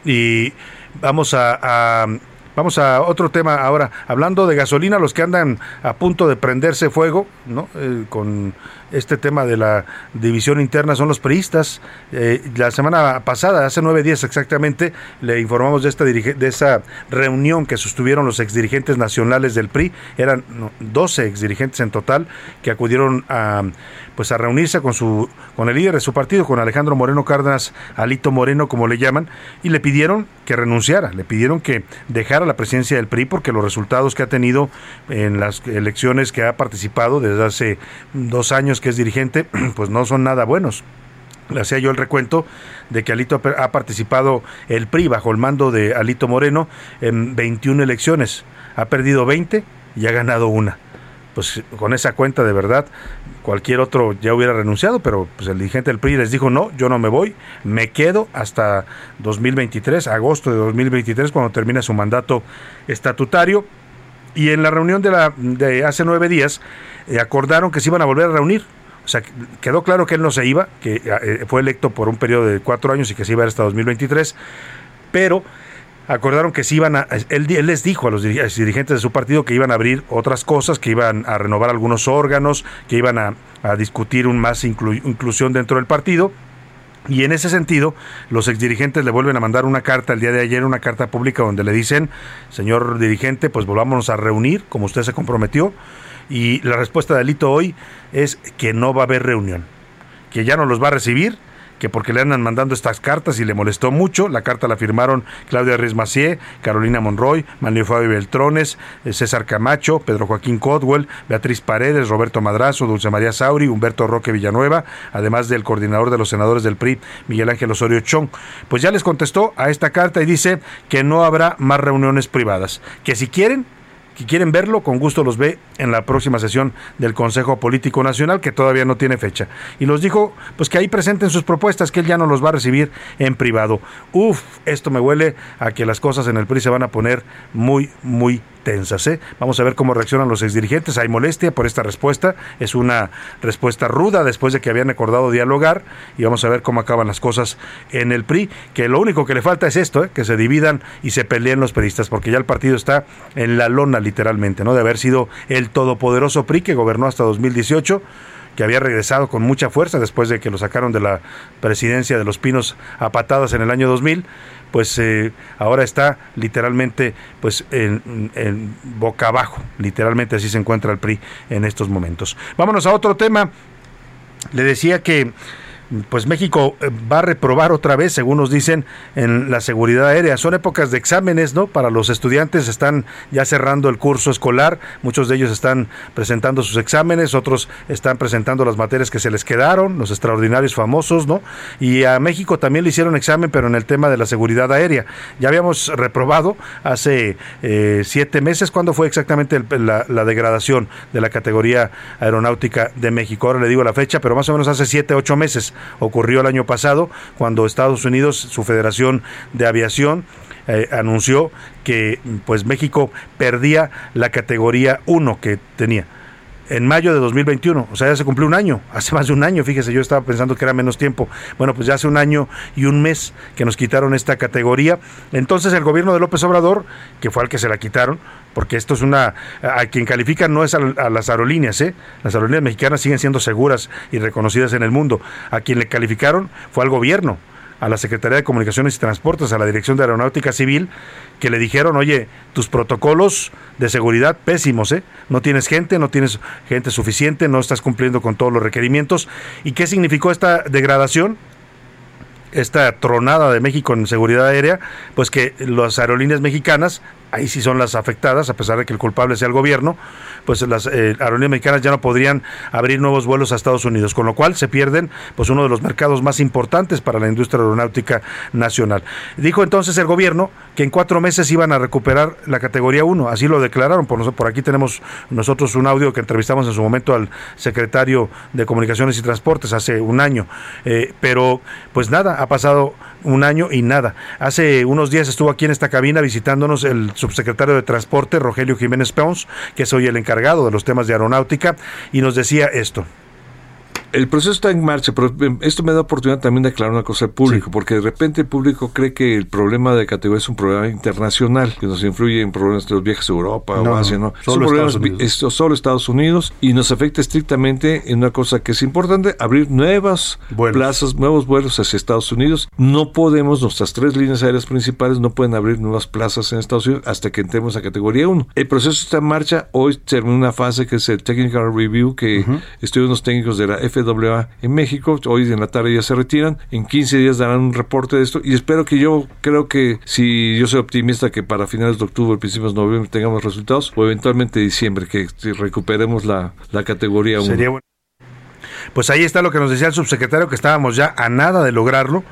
Y vamos a, Vamos a otro tema ahora, hablando de gasolina, los que andan a punto de prenderse fuego, ¿no? Eh, con este tema de la división interna son los priistas. Eh, la semana pasada, hace nueve días exactamente, le informamos de esta de esa reunión que sostuvieron los exdirigentes nacionales del PRI. Eran 12 exdirigentes en total que acudieron a pues a reunirse con su con el líder de su partido, con Alejandro Moreno Cárdenas, Alito Moreno como le llaman, y le pidieron que renunciara, le pidieron que dejara la presidencia del PRI porque los resultados que ha tenido en las elecciones que ha participado desde hace dos años que es dirigente, pues no son nada buenos. Le hacía yo el recuento de que Alito ha participado el PRI bajo el mando de Alito Moreno en 21 elecciones. Ha perdido 20 y ha ganado una. Pues con esa cuenta de verdad cualquier otro ya hubiera renunciado, pero pues el dirigente del PRI les dijo, no, yo no me voy, me quedo hasta 2023, agosto de 2023, cuando termina su mandato estatutario. Y en la reunión de, la, de hace nueve días eh, acordaron que se iban a volver a reunir. O sea, quedó claro que él no se iba, que eh, fue electo por un periodo de cuatro años y que se iba hasta 2023, pero acordaron que se iban a, él, les dijo a los dirigentes de su partido que iban a abrir otras cosas, que iban a renovar algunos órganos, que iban a, discutir un más inclusión dentro del partido. Y en ese sentido, los exdirigentes le vuelven a mandar una carta el día de ayer, una carta pública donde le dicen, señor dirigente, pues volvámonos a reunir, como usted se comprometió. Y la respuesta de Alito hoy es que no va a haber reunión, que ya no los va a recibir que porque le andan mandando estas cartas y le molestó mucho. La carta la firmaron Claudia Macié, Carolina Monroy, Manuel Fabio Beltrones, eh, César Camacho, Pedro Joaquín Codwell, Beatriz Paredes, Roberto Madrazo, Dulce María Sauri, Humberto Roque Villanueva, además del coordinador de los senadores del PRI, Miguel Ángel Osorio Chong. Pues ya les contestó a esta carta y dice que no habrá más reuniones privadas, que si quieren que quieren verlo, con gusto los ve en la próxima sesión del Consejo Político Nacional, que todavía no tiene fecha. Y los dijo, pues que ahí presenten sus propuestas, que él ya no los va a recibir en privado. Uf, esto me huele a que las cosas en el PRI se van a poner muy, muy ¿eh? Vamos a ver cómo reaccionan los exdirigentes. Hay molestia por esta respuesta. Es una respuesta ruda después de que habían acordado dialogar. Y vamos a ver cómo acaban las cosas en el PRI. Que lo único que le falta es esto, ¿eh? que se dividan y se peleen los peristas, porque ya el partido está en la lona literalmente, ¿no? De haber sido el todopoderoso PRI que gobernó hasta 2018 que había regresado con mucha fuerza después de que lo sacaron de la presidencia de los Pinos a patadas en el año 2000, pues eh, ahora está literalmente pues en, en, boca abajo, literalmente así se encuentra el PRI en estos momentos. Vámonos a otro tema. Le decía que pues México eh, va a reprobar otra vez, según nos dicen, en la seguridad aérea. Son épocas de exámenes, ¿no? Para los estudiantes están ya cerrando el curso escolar, muchos de ellos están presentando sus exámenes, otros están presentando las materias que se les quedaron, los extraordinarios famosos, ¿no? Y a México también le hicieron examen, pero en el tema de la seguridad aérea. Ya habíamos reprobado hace eh, siete meses, ¿cuándo fue exactamente la, la degradación de la categoría aeronáutica de México? Ahora le digo la fecha, pero más o menos hace siete, ocho meses ocurrió el año pasado cuando Estados Unidos, su Federación de Aviación, eh, anunció que pues México perdía la categoría 1 que tenía en mayo de 2021, o sea, ya se cumplió un año, hace más de un año, fíjese, yo estaba pensando que era menos tiempo. Bueno, pues ya hace un año y un mes que nos quitaron esta categoría. Entonces el gobierno de López Obrador, que fue al que se la quitaron, porque esto es una, a quien califica no es a, las aerolíneas, ¿eh? Las aerolíneas mexicanas siguen siendo seguras y reconocidas en el mundo. A quien le calificaron fue al gobierno a la Secretaría de Comunicaciones y Transportes, a la Dirección de Aeronáutica Civil, que le dijeron, oye, tus protocolos de seguridad pésimos, ¿eh? No tienes gente, no tienes gente suficiente, no estás cumpliendo con todos los requerimientos. ¿Y qué significó esta degradación? esta tronada de México en seguridad aérea, pues que las aerolíneas mexicanas ahí sí son las afectadas, a pesar de que el culpable sea el gobierno, pues las eh, aerolíneas mexicanas ya no podrían abrir nuevos vuelos a Estados Unidos, con lo cual se pierden pues uno de los mercados más importantes para la industria aeronáutica nacional. Dijo entonces el gobierno que en cuatro meses iban a recuperar la categoría 1, así lo declararon, por, por aquí tenemos nosotros un audio que entrevistamos en su momento al secretario de Comunicaciones y Transportes hace un año, eh, pero pues nada, ha pasado un año y nada. Hace unos días estuvo aquí en esta cabina visitándonos el subsecretario de Transporte, Rogelio Jiménez Pons, que es hoy el encargado de los temas de aeronáutica, y nos decía esto. El proceso está en marcha, pero em, esto me da oportunidad también de aclarar una cosa al público, porque de repente el público cree que el problema de categoría es un problema internacional, que nos influye en problemas de los viajes a Europa No, o Asia, ¿no? solo Son problemas solo Estados Unidos y nos afecta estrictamente en una cosa que es importante, abrir nuevas plazas, nuevos vuelos hacia Estados Unidos. No podemos, nuestras tres líneas aéreas principales no pueden abrir nuevas plazas en Estados Unidos hasta que entremos a categoría 1. El proceso está en marcha, hoy termina una fase que es el Technical Review que estudian los técnicos de la FAA en México, hoy en la tarde ya se retiran, en 15 días darán un reporte de esto y espero que yo creo que si yo soy optimista que para finales de octubre, principios de noviembre tengamos resultados o eventualmente diciembre que recuperemos la, la categoría 1. Sería bueno. Pues ahí está lo que nos decía el subsecretario, que estábamos ya a nada de lograrlo.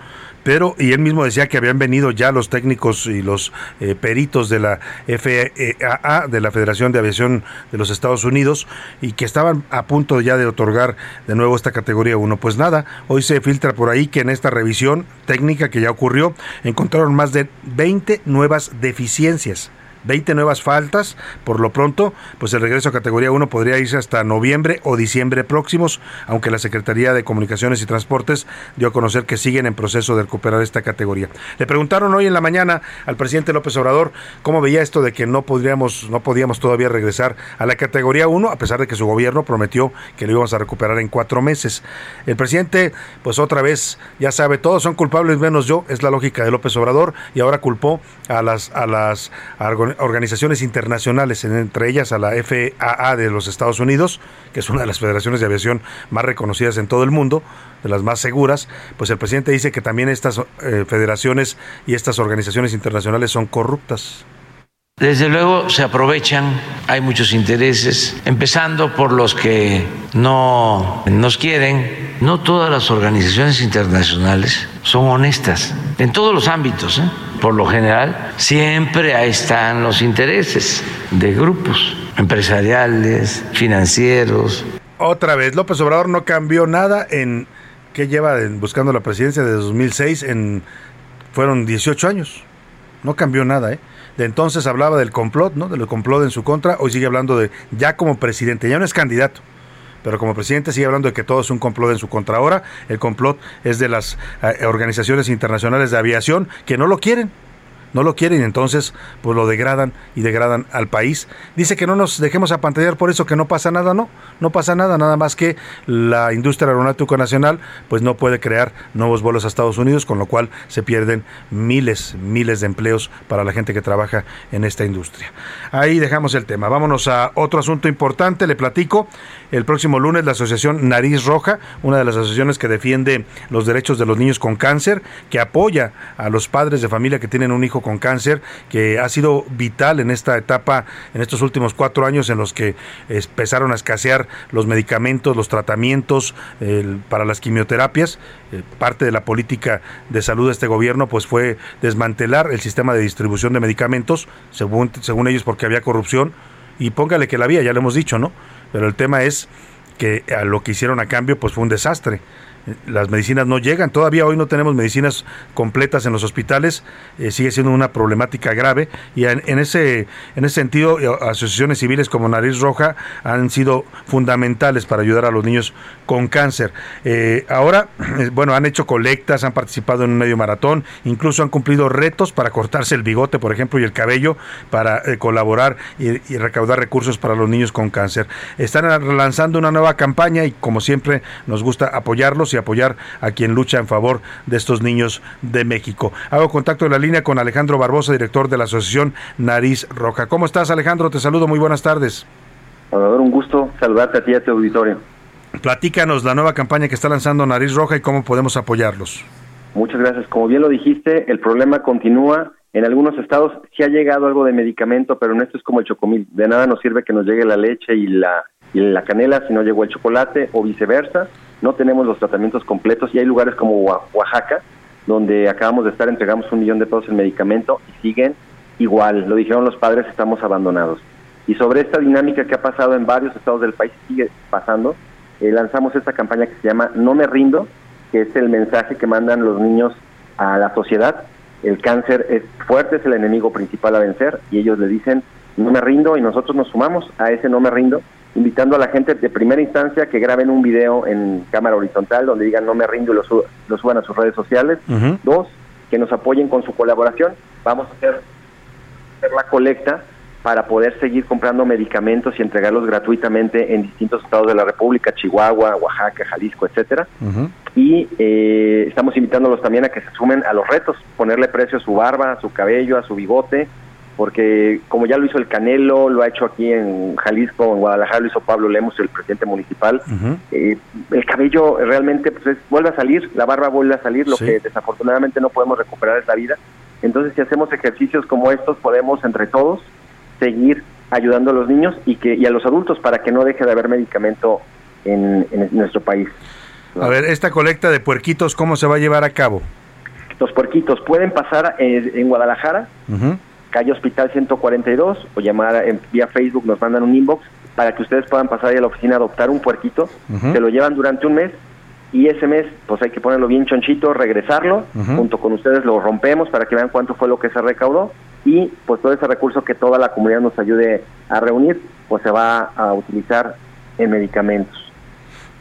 Pero, y él mismo decía que habían venido ya los técnicos y los eh, peritos de la FAA, de la Federación de Aviación de los Estados Unidos, y que estaban a punto ya de otorgar de nuevo esta categoría 1. Pues nada, hoy se filtra por ahí que en esta revisión técnica que ya ocurrió, encontraron más de 20 nuevas deficiencias. 20 nuevas faltas. Por lo pronto, pues el regreso a categoría 1 podría irse hasta noviembre o diciembre próximos, aunque la Secretaría de Comunicaciones y Transportes dio a conocer que siguen en proceso de recuperar esta categoría. Le preguntaron hoy en la mañana al presidente López Obrador cómo veía esto de que no podríamos no podíamos todavía regresar a la categoría 1 a pesar de que su gobierno prometió que lo íbamos a recuperar en cuatro meses. El presidente, pues otra vez, ya sabe, todos son culpables menos yo, es la lógica de López Obrador y ahora culpó a las a las argo- organizaciones internacionales, entre ellas a la FAA de los Estados Unidos, que es una de las federaciones de aviación más reconocidas en todo el mundo, de las más seguras, pues el presidente dice que también estas eh, federaciones y estas organizaciones internacionales son corruptas. Desde luego se aprovechan, hay muchos intereses, empezando por los que no nos quieren. No todas las organizaciones internacionales son honestas, en todos los ámbitos. ¿eh? Por lo general, siempre ahí están los intereses de grupos empresariales, financieros. Otra vez, López Obrador no cambió nada en que lleva buscando la presidencia de 2006 en fueron 18 años. No cambió nada, ¿eh? De entonces hablaba del complot, ¿no? Del complot en su contra. Hoy sigue hablando de ya como presidente, ya no es candidato. Pero como presidente sigue hablando de que todo es un complot en su contra. Ahora el complot es de las eh, organizaciones internacionales de aviación que no lo quieren. No lo quieren entonces pues lo degradan y degradan al país. Dice que no nos dejemos apantallar por eso, que no pasa nada, no, no pasa nada, nada más que la industria aeronáutica nacional pues no puede crear nuevos vuelos a Estados Unidos, con lo cual se pierden miles, miles de empleos para la gente que trabaja en esta industria. Ahí dejamos el tema. Vámonos a otro asunto importante, le platico. El próximo lunes la Asociación Nariz Roja, una de las asociaciones que defiende los derechos de los niños con cáncer, que apoya a los padres de familia que tienen un hijo con cáncer, que ha sido vital en esta etapa, en estos últimos cuatro años en los que empezaron a escasear los medicamentos, los tratamientos para las quimioterapias. Eh, parte de la política de salud de este gobierno pues fue desmantelar el sistema de distribución de medicamentos, según, según ellos porque había corrupción, y póngale que la había, ya lo hemos dicho, ¿no? Pero el tema es que a lo que hicieron a cambio pues fue un desastre. Las medicinas no llegan, todavía hoy no tenemos medicinas completas en los hospitales, eh, sigue siendo una problemática grave y en, ese en ese sentido eh, asociaciones civiles como Nariz Roja han sido fundamentales para ayudar a los niños con cáncer. Eh, ahora, bueno, han hecho colectas, han participado en un medio maratón, incluso han cumplido retos para cortarse el bigote, por ejemplo, y el cabello para colaborar y, y recaudar recursos para los niños con cáncer. Están lanzando una nueva campaña y como siempre nos gusta apoyarlos y apoyar a quien lucha en favor de estos niños de México. Hago contacto en la línea con Alejandro Barbosa, director de la Asociación Nariz Roja. ¿Cómo estás, Alejandro? Te saludo, muy buenas tardes. Salvador, un gusto saludarte a ti y a tu auditorio. Platícanos la nueva campaña que está lanzando Nariz Roja y cómo podemos apoyarlos. Muchas gracias. Como bien lo dijiste, el problema continúa. En algunos estados sí ha llegado algo de medicamento, pero no esto es como el chocomil. De nada nos sirve que nos llegue la leche y la, y la canela si no llegó el chocolate o viceversa. No tenemos los tratamientos completos y hay lugares como Oa- Oaxaca, donde acabamos de estar, entregamos un millón de pesos en medicamento y siguen igual. Lo dijeron los padres, estamos abandonados. Y sobre esta dinámica que ha pasado en varios estados del país, sigue pasando, eh, lanzamos esta campaña que se llama No me rindo, que es el mensaje que mandan los niños a la sociedad. El cáncer es fuerte, es el enemigo principal a vencer, y ellos le dicen, no me rindo, y nosotros nos sumamos a ese no me rindo, invitando a la gente de primera instancia que graben un video en cámara horizontal donde digan no me rindo y lo, su- lo suban a sus redes sociales. Dos, que nos apoyen con su colaboración. Vamos a hacer, hacer la colecta para poder seguir comprando medicamentos y entregarlos gratuitamente en distintos estados de la República, Chihuahua, Oaxaca, Jalisco, etcétera. Y eh, estamos invitándolos también a que se sumen a los retos, ponerle precio a su barba, a su cabello, a su bigote, porque como ya lo hizo el Canelo, lo ha hecho aquí en Jalisco, en Guadalajara lo hizo Pablo Lemos, el presidente municipal, eh, el cabello realmente pues, es- vuelve a salir, la barba vuelve a salir, lo Sí. que desafortunadamente no podemos recuperar es la vida. Entonces, si hacemos ejercicios como estos, podemos entre todos seguir ayudando a los niños y que y a los adultos para que no deje de haber medicamento en, en nuestro país. A ver, esta colecta de puerquitos, ¿cómo se va a llevar a cabo? Los puerquitos pueden pasar eh, en Guadalajara, Ujú. Calle Hospital 142, o llamar en, vía Facebook, nos mandan un inbox para que ustedes puedan pasar ahí a la oficina a adoptar un puerquito. Se lo llevan durante un mes y ese mes pues hay que ponerlo bien chonchito, regresarlo, junto con ustedes lo rompemos para que vean cuánto fue lo que se recaudó y pues todo ese recurso que toda la comunidad nos ayude a reunir pues se va a utilizar en medicamentos.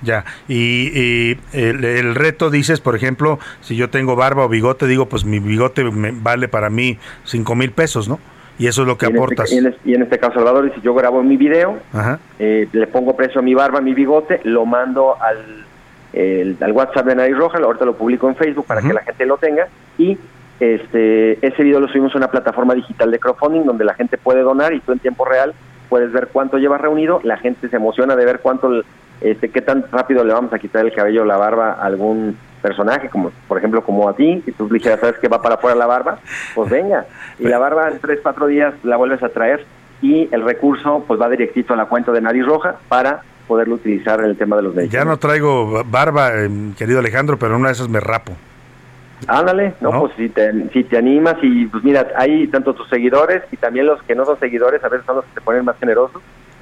Ya, y, y el, el reto dices, por ejemplo, si yo tengo barba o bigote, digo, pues mi bigote me vale para mí cinco mil pesos, ¿no? Y eso es lo que y, este, aportas. y en este- y en este caso, Salvador, si yo grabo mi video, Ajá. eh, le pongo precio a mi barba, a mi bigote, lo mando al, el- al WhatsApp de Nariz Roja, ahorita lo publico en Facebook para que la gente lo tenga y este ese video lo subimos a una plataforma digital de crowdfunding donde la gente puede donar y tú en tiempo real puedes ver cuánto llevas reunido, la gente se emociona de ver cuánto este qué tan rápido le vamos a quitar el cabello o la barba a algún personaje, como por ejemplo como a ti, si tú dijeras, sabes que va para afuera la barba, pues venga, y la barba en tres, cuatro días la vuelves a traer y el recurso pues va directito a la cuenta de Nariz Roja para poderlo utilizar en el tema de los medicamentos. Ya no traigo barba, eh, querido Alejandro, pero en una de esas me rapo. Ándale, no, pues si te, si te animas y pues mira, hay tanto tus seguidores y también los que no son seguidores, a veces son los que se ponen más generosos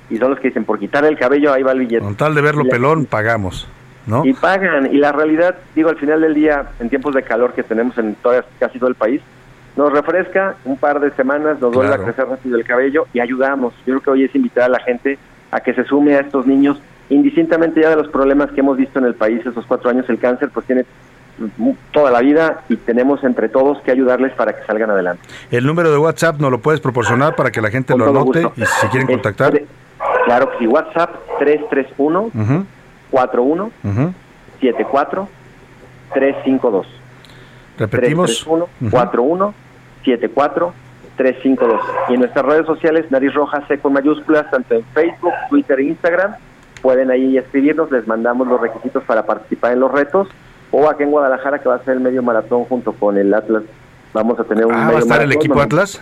y son los que dicen, por quitar el cabello, ahí va el billete. Con tal de verlo pelón, pagamos, ¿no? Y pagan, y la realidad, digo, al final del día, en tiempos de calor que tenemos en toda, casi todo el país, nos refresca un par de semanas, nos vuelve a Claro. crecer rápido el cabello y ayudamos. Yo creo que hoy es invitar a la gente a que se sume a estos niños, indistintamente ya de los problemas que hemos visto en el país esos cuatro años, el cáncer pues tiene toda la vida y tenemos entre todos que ayudarles para que salgan adelante. El número de WhatsApp nos lo puedes proporcionar para que la gente Con lo anote gusto. y si quieren contactar. Este, claro que sí, WhatsApp 331 Ujú, 41 ujú. 74 352. Repetimos. 331 41 74 352. Y en nuestras redes sociales, Nariz Roja C con mayúsculas, tanto en Facebook, Twitter e Instagram. Pueden ahí escribirnos, les mandamos los requisitos para participar en los retos. O aquí en Guadalajara, que va a ser el medio maratón junto con el Atlas. Vamos a tener un Ah, medio ¿va a estar el equipo ¿no? Atlas?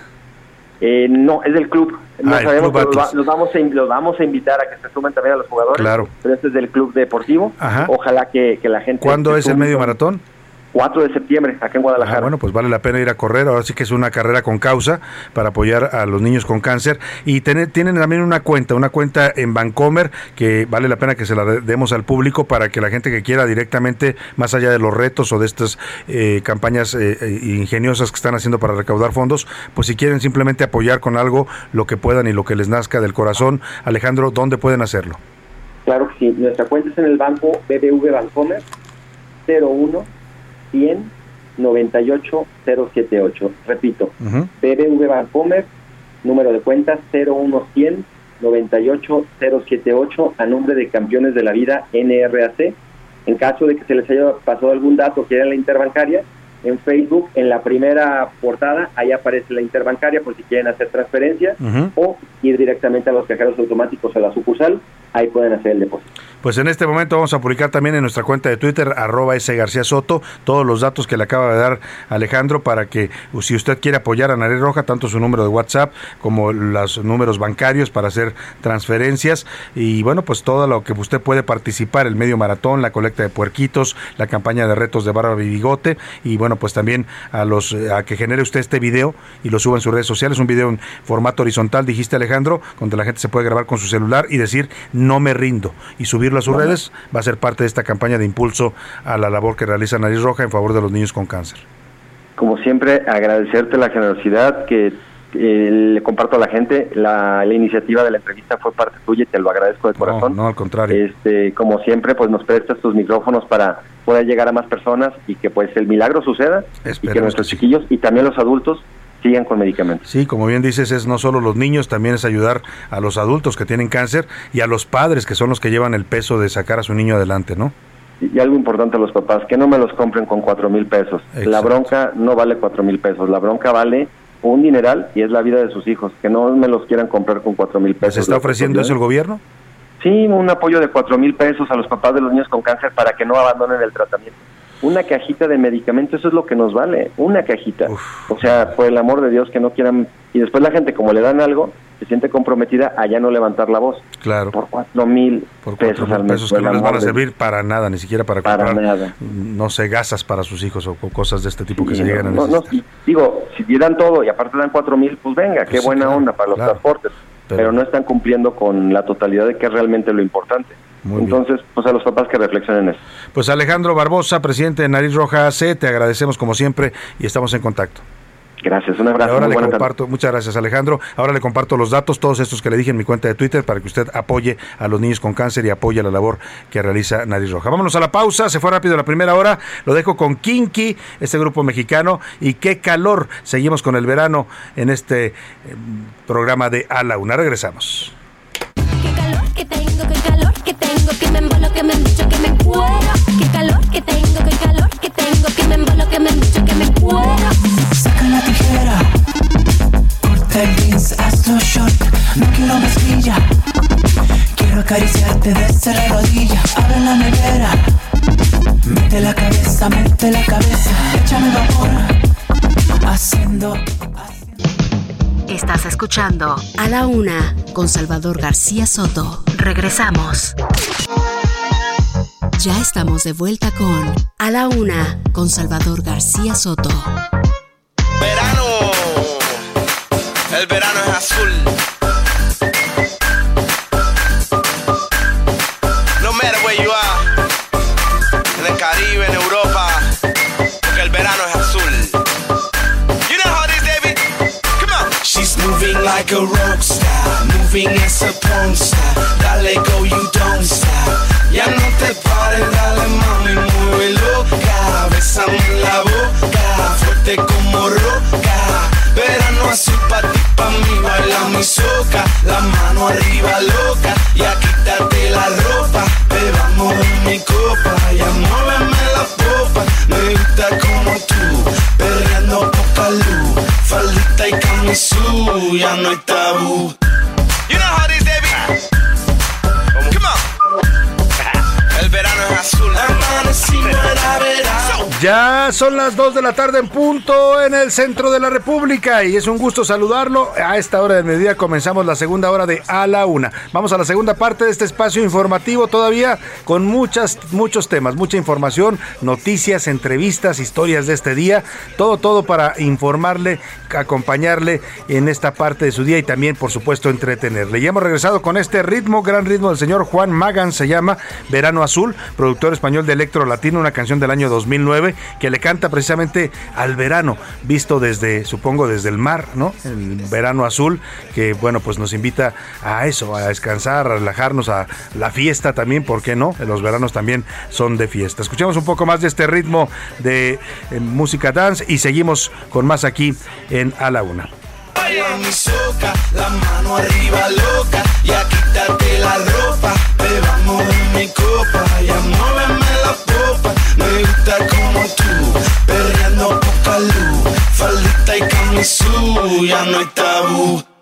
Eh, no, es del club. No Ah, sabemos, Club pero los, va- los vamos a, los vamos a invitar a que se sumen también a los jugadores. Claro. Pero este es del club deportivo. Ajá. Ojalá que, que la gente. ¿Cuándo es el medio maratón? 4 de septiembre, acá en Guadalajara. Ah, bueno, pues vale la pena ir a correr. Ahora sí que es una carrera con causa para apoyar a los niños con cáncer. Y tener- tienen también una cuenta, una cuenta en Vancomer que vale la pena que se la de- demos al público para que la gente que quiera directamente, más allá de los retos o de estas eh, campañas eh, eh, ingeniosas que están haciendo para recaudar fondos, pues si quieren simplemente apoyar con algo lo que puedan y lo que les nazca del corazón. Alejandro, ¿dónde pueden hacerlo? Claro que sí. Nuestra cuenta es en el banco BBV Bancomer 01 100 98 078. Repito, Ujú. BBV Bancomer, número de cuenta 01 100 98 078 a nombre de Campeones de la Vida NRAC. En caso de que se les haya pasado algún dato que era la interbancaria, en Facebook, en la primera portada, ahí aparece la interbancaria por si quieren hacer transferencias Ujú. o ir directamente a los cajeros automáticos a la sucursal, ahí pueden hacer el depósito. Pues en este momento vamos a publicar también en nuestra cuenta de Twitter, arroba S. García Soto, todos los datos que le acaba de dar Alejandro para que uh, si usted quiere apoyar a Nariz Roja, tanto su número de WhatsApp como los números bancarios para hacer transferencias y bueno, pues todo lo que usted puede participar, el medio maratón, la colecta de puerquitos, la campaña de retos de barba y bigote y bueno, pues también a los a que genere usted este video y lo suba en sus redes sociales, un video en formato horizontal, dijiste Alejandro, donde la gente se puede grabar con su celular y decir no me rindo y subirlo a sus redes, va a ser parte de esta campaña de impulso a la labor que realiza Nariz Roja en favor de los niños con cáncer. Como siempre, agradecerte la generosidad que eh, le comparto a la gente, la, la, iniciativa de la entrevista fue parte tuya y te lo agradezco de corazón. No, no al contrario. Este, como siempre, pues nos prestas tus micrófonos para poder llegar a más personas y que pues el milagro suceda Esperemos y que nuestros chiquillos y también los adultos sigan con medicamentos. Sí, como bien dices, es no solo los niños, también es ayudar a los adultos que tienen cáncer y a los padres que son los que llevan el peso de sacar a su niño adelante, ¿no? Y algo importante a los papás, que no me los compren con cuatro mil pesos. Exacto. La bronca no vale cuatro mil pesos, la bronca vale un dineral y es la vida de sus hijos, que no me los quieran comprar con cuatro mil pesos. ¿Se está ofreciendo eso el gobierno? Sí, un apoyo de cuatro mil pesos a los papás de los niños con cáncer para que no abandonen el tratamiento. Una cajita de medicamentos, eso es lo que nos vale, una cajita. O sea, por el amor de Dios, que no quieran... Y después la gente, como le dan algo, se siente comprometida a ya no levantar la voz. Claro. Por cuatro mil pesos al mes. pesos por que no les van a servir para nada, ni siquiera para, Para comprar, nada. no sé, gasas para sus hijos o, cosas de este tipo que se llegan a no, necesitar. no, y digo, si dieran todo y aparte dan cuatro mil, pues venga, qué Pues sí, buena claro, onda para los claro. transportes. Pero- Pero, no están cumpliendo con la totalidad de que es realmente lo importante. Muy bien. Entonces, pues a los papás que reflexionen eso. Pues Alejandro Barbosa, presidente de Nariz Roja AC, te agradecemos como siempre y estamos en contacto. Gracias, un Y abrazo. ahora muy le tarde. comparto, muchas gracias Alejandro. Ahora le comparto los datos, todos estos que le dije en mi cuenta de Twitter, para que usted apoye a los niños con cáncer y apoye la labor que realiza Nariz Roja. Vámonos a la pausa, se fue rápido la primera hora, lo dejo con Kinky, este grupo mexicano, y qué calor. Seguimos con el verano en este eh, programa de A la Una. Regresamos. El jeans, hazlo short, no quiero mezclilla. Quiero acariciarte desde la rodilla, abre la nevera. Mete la cabeza, mete la cabeza, échame vapor. Haciendo Estás escuchando A la Una con Salvador García Soto. Regresamos. Ya estamos de vuelta con A la Una con Salvador García Soto. El verano es azul. No matter where you are, en el Caribe, en Europa, porque el verano es azul. You know how it is, David? Come on. She's moving like a rock star, moving as a porn star. Dale go, you don't stop. Ya no te pares, dale mami. Bésame en la boca, fuerte como roca. Verano azul pa' ti, pa' mí, baila mi soca. La mano arriba loca, ya quítate la ropa. Bebamos en mi copa, ya muéveme la popa. Me gusta como tú, perreando poca luz. Faldita y camisú, ya no hay tabú. You know how it is, David. Come on. El verano es azul. Ya son las 2 de la tarde en punto en el centro de la República y es un gusto saludarlo. A esta hora del mediodía comenzamos la segunda hora de A la Una. Vamos a la segunda parte de este espacio informativo todavía con muchas, muchos temas, mucha información, noticias, entrevistas, historias de este día. Todo, todo para informarle, acompañarle en esta parte de su día y también, por supuesto, entretenerle. Y hemos regresado con este ritmo, gran ritmo del señor Juan Magan, se llama Verano Azul, productor español de Electro Latino, una canción del año 2009 que le canta precisamente al verano, visto desde, supongo, desde el mar, ¿no? El verano azul, que bueno, pues nos invita a eso, a descansar, a relajarnos, a la fiesta también, ¿por qué no? Los veranos también son de fiesta. Escuchamos un poco más de este ritmo de eh, música dance y seguimos con más aquí en A la Una. Bebamos en mi copa, ya muéveme la popa, me gusta como tú, perreando poca luz, faldita y camisú, ya no hay tabú.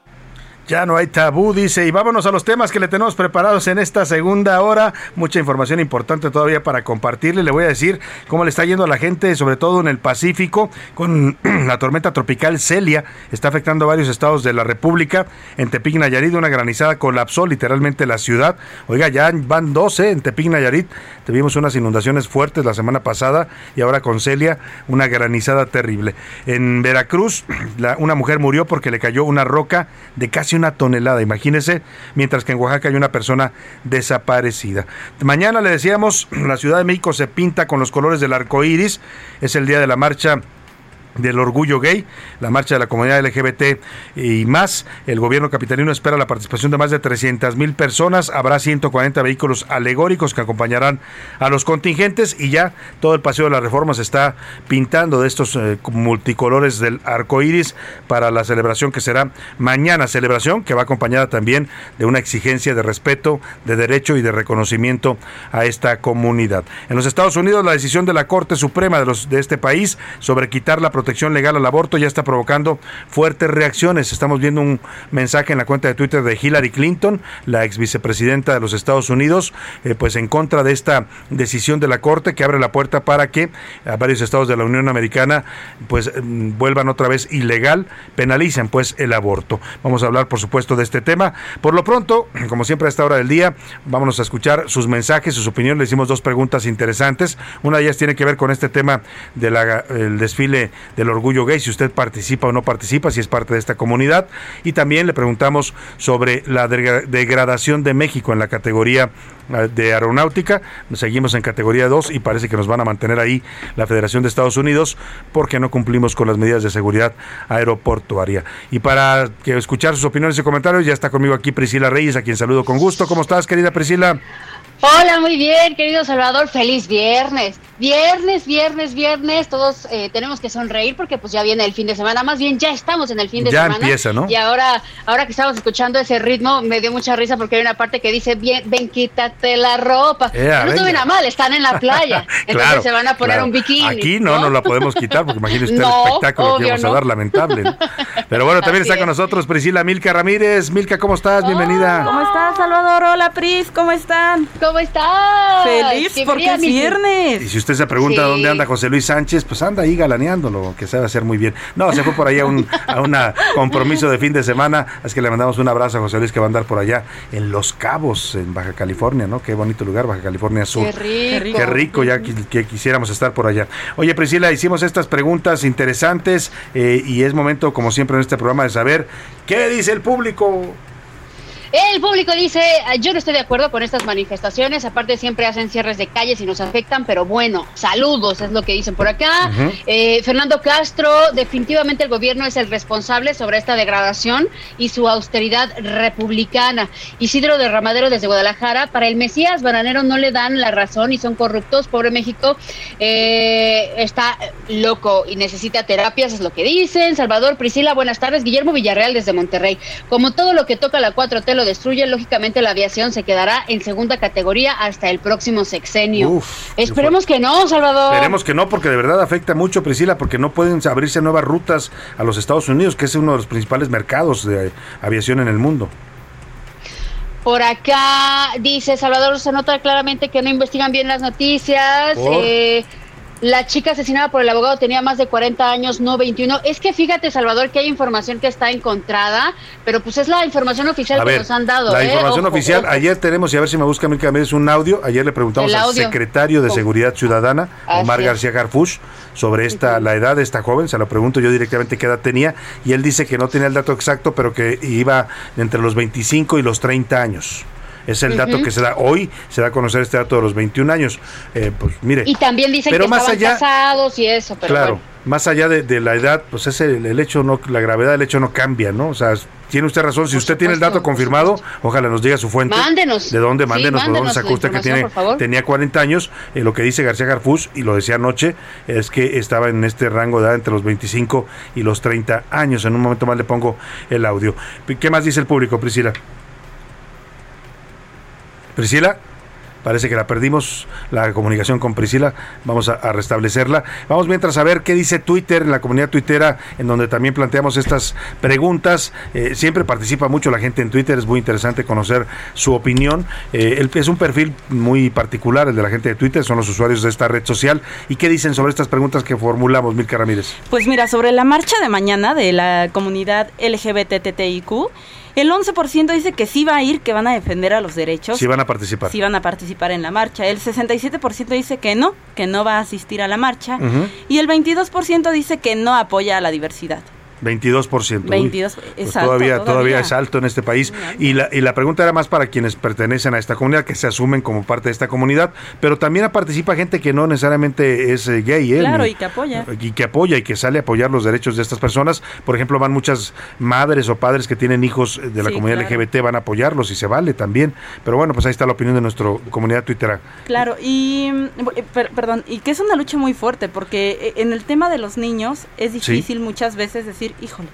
Ya no hay tabú, dice. Y vámonos a los temas que le tenemos preparados en esta segunda hora. Mucha información importante todavía para compartirle. Le voy a decir cómo le está yendo a la gente, sobre todo en el Pacífico, con la tormenta tropical Celia. Está afectando a varios estados de la República. En Tepic, Nayarit, una granizada colapsó literalmente la ciudad. Oiga, ya van 12 en Tepic, Nayarit. Tuvimos unas inundaciones fuertes la semana pasada y ahora con Celia, una granizada terrible. En Veracruz, una mujer murió porque le cayó una roca de casi una tonelada, imagínese, mientras que en Oaxaca hay una persona desaparecida. Mañana le decíamos, la Ciudad de México se pinta con los colores del arco iris, es el día de la marcha del orgullo gay, la marcha de la comunidad LGBT y más. El gobierno capitalino espera la participación de más de 300 mil personas. Habrá 140 vehículos alegóricos que acompañarán a los contingentes y ya todo el paseo de la reforma se está pintando de estos eh, multicolores del arco iris para la celebración que será mañana. Celebración que va acompañada también de una exigencia de respeto, de derecho y de reconocimiento a esta comunidad. En los Estados Unidos, la decisión de la Corte Suprema de, los, de este país sobre quitar la protección legal al aborto ya está provocando fuertes reacciones. Estamos viendo un mensaje en la cuenta de Twitter de Hillary Clinton, la ex vicepresidenta de los Estados Unidos, eh, pues en contra de esta decisión de la Corte que abre la puerta para que a varios estados de la Unión Americana pues mm, vuelvan otra vez ilegal, penalicen pues el aborto. Vamos a hablar por supuesto de este tema. Por lo pronto, como siempre a esta hora del día, vámonos a escuchar sus mensajes, sus opiniones. Le hicimos dos preguntas interesantes. Una de ellas tiene que ver con este tema del desfile del orgullo gay, si usted participa o no participa, si es parte de esta comunidad. Y también le preguntamos sobre la degradación de México en la categoría eh, de aeronáutica. Seguimos en categoría 2 y parece que nos van a mantener ahí la Federación de Estados Unidos porque no cumplimos con las medidas de seguridad aeroportuaria. Y para que escuchar sus opiniones y comentarios, ya está conmigo aquí Priscila Reyes, a quien saludo con gusto. ¿Cómo estás, querida Priscila? Hola, muy bien, querido Salvador. Feliz viernes. Viernes, viernes, viernes. Todos eh, tenemos que sonreír porque pues ya viene el fin de semana. Más bien ya estamos en el fin de ya semana. Ya empieza, ¿no? Y ahora, ahora que estamos escuchando ese ritmo, me dio mucha risa porque hay una parte que dice, bien, ven, quítate la ropa. no estuve nada mal, están en la playa. Entonces se van a poner un bikini. Aquí no, no, la podemos quitar porque imagínese usted el espectáculo que vamos a dar, lamentable. Pero bueno, también está con nosotros Priscila Milka Ramírez. Milka, ¿cómo estás? Bienvenida. ¿Cómo estás, Salvador? Hola, Pris, ¿cómo están? ¿Cómo estás? Feliz porque es viernes. Y si usted se pregunta dónde anda José Luis Sánchez, pues anda ahí galaneándolo, que sabe hacer muy bien. No, se fue por ahí a un a compromiso de fin de semana. Es que le mandamos un abrazo a José Luis que va a andar por allá en Los Cabos, en Baja California, ¿no? Qué bonito lugar, Baja California Sur. Qué rico. Qué rico, ya que, quisiéramos estar por allá. Oye, Priscila, hicimos estas preguntas interesantes eh, y es momento, como siempre en este programa, de saber qué dice el público. El público dice, yo no estoy de acuerdo con estas manifestaciones, aparte siempre hacen cierres de calles y nos afectan, pero bueno, saludos, es lo que dicen por acá. Eh, Fernando Castro, definitivamente el gobierno es el responsable sobre esta degradación y su austeridad republicana. Isidro de Ramadero desde Guadalajara, para el Mesías Bananero no le dan la razón y son corruptos, pobre México, eh, está loco y necesita terapias, es lo que dicen. Salvador Priscila, buenas tardes. Guillermo Villarreal desde Monterrey. Como todo lo que toca la 4T lo destruye, lógicamente la aviación se quedará en segunda categoría hasta el próximo sexenio. Esperemos que no, Salvador. Esperemos que no, porque de verdad afecta mucho, Priscila, porque no pueden abrirse nuevas rutas a los Estados Unidos, que es uno de los principales mercados de aviación en el mundo. Por acá dice Salvador, se nota claramente que no investigan bien las noticias. Eh, la chica asesinada por el abogado tenía más de 40 años, no 21. Es que fíjate, Salvador, que hay información que está encontrada, pero pues es la información oficial que nos han dado. La ¿eh? información Ojo, oficial, ojo. ayer tenemos, y a ver si me busca Milka Ramírez, un audio. Ayer le preguntamos al secretario de Ojo. Seguridad Ciudadana, Omar. García Garfush, sobre esta la edad de esta joven. Se lo pregunto yo directamente qué edad tenía. Y él dice que no tenía el dato exacto, pero que iba entre los 25 y los 30 años. Es el dato que se da hoy, se da a conocer este dato de los 21 años. Eh, pues mire, Y también dicen Pero que más estaban allá- casados y eso, pero claro, bueno. más allá de, de la edad, pues ese el, hecho no, la gravedad del hecho no cambia, ¿no? O sea, tiene usted razón. Si usted tiene el dato confirmado, ojalá nos diga su fuente. Mándenos. ¿De dónde? Sí, Mándenos. ¿De dónde mándenos sacó la usted que tiene, por tenía 40 años? Eh, lo que dice García Garfús, y lo decía anoche, es que estaba en este rango de edad entre los 25 y los 30 años. En un momento más le pongo el audio. ¿Qué más dice el público, Priscila? Priscila. Parece que la perdimos, la comunicación con Priscila. Vamos a, restablecerla. Vamos mientras a ver qué dice Twitter, en la comunidad tuitera, en donde también planteamos estas preguntas. Eh, siempre participa mucho la gente en Twitter, es muy interesante conocer su opinión. Eh, es un perfil muy particular, el de la gente de Twitter, son los usuarios de esta red social. ¿Y qué dicen sobre estas preguntas que formulamos, Milka Ramírez? Pues mira, sobre la marcha de mañana de la comunidad LGBTTIQ, el 11% dice que sí va a ir, que van a defender a los derechos. Si van a participar. Sí van a participar en la marcha. El 67% dice que no, que no va a asistir a la marcha. Y el 22% dice que no apoya a la diversidad. 22%. Uy, 22, pues alto todavía, todavía. todavía es alto en este país. Y la, y la pregunta era más para quienes pertenecen a esta comunidad, que se asumen como parte de esta comunidad, pero también participa gente que no necesariamente es eh, gay. ¿eh? Claro, y que apoya. y que apoya y que sale a apoyar los derechos de estas personas. Por ejemplo, van muchas madres o padres que tienen hijos de la Sí, comunidad claro. LGBT, van a apoyarlos y se vale también. Pero bueno, pues ahí está la opinión de nuestra comunidad twittera. Claro, y mm, eh, per- perdón, y que es una lucha muy fuerte porque eh, en el tema de los niños es difícil muchas veces decir, híjole,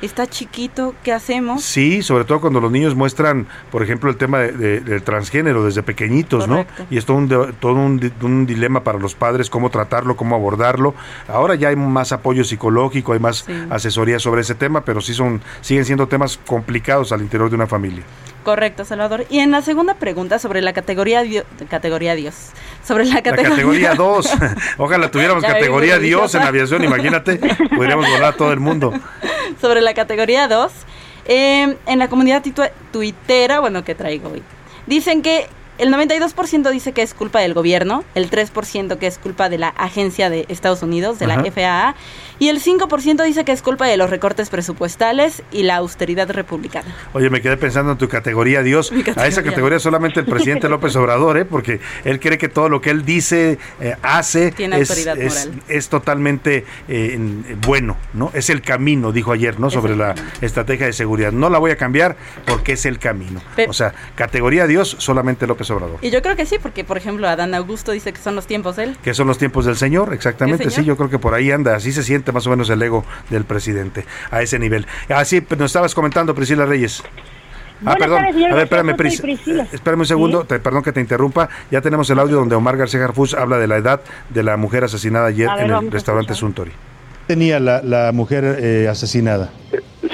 está chiquito, ¿qué hacemos? Sí, sobre todo cuando los niños muestran, por ejemplo, el tema de- de- del transgénero desde pequeñitos, Correcto. ¿no? Y es todo, un, todo un dilema para los padres, cómo tratarlo, cómo abordarlo. Ahora ya hay más apoyo psicológico, hay más asesoría sobre ese tema, pero sí son, siguen siendo temas complicados al interior de una familia. Correcto, Salvador. Y en la segunda pregunta sobre la categoría dio- categoría Dios, sobre la La categoría, categoría 2. Ojalá tuviéramos Ya categoría Dios en aviación, imagínate, podríamos volar a todo el mundo. sobre la categoría 2, eh, en la comunidad tuitera, bueno, que traigo hoy, dicen que el 92% dice que es culpa del gobierno, el 3% que es culpa de la agencia de Estados Unidos, de Ajá. la FAA, y el 5% dice que es culpa de los recortes presupuestales y la austeridad republicana. Oye, me quedé pensando en tu categoría Dios. A esa categoría. solamente el presidente López Obrador, ¿eh? porque él cree que todo lo que él dice, eh, hace, Tiene es, autoridad es- moral. es totalmente eh, en- bueno, ¿no? Es el camino, dijo ayer, ¿no? Sobre la estrategia de seguridad. No la voy a cambiar porque es el camino. Pe- o sea, categoría Dios solamente López Obrador. Y yo creo que sí, porque por ejemplo Adán Augusto dice que son los tiempos de él. Que son los tiempos del Señor, exactamente. Sí, yo creo que por ahí anda, así se siente más o menos el ego del presidente a ese nivel. Así nos estabas comentando, Priscila Reyes. Ah, Buenas perdón. tardes, a ver, espérame, Pris. Priscila. eh, Espérame un segundo, te- perdón que te interrumpa. Ya tenemos el audio donde Omar García Harfus habla de la edad de la mujer asesinada ayer ver, en el restaurante. Suntory. Tenía la, la mujer eh, asesinada.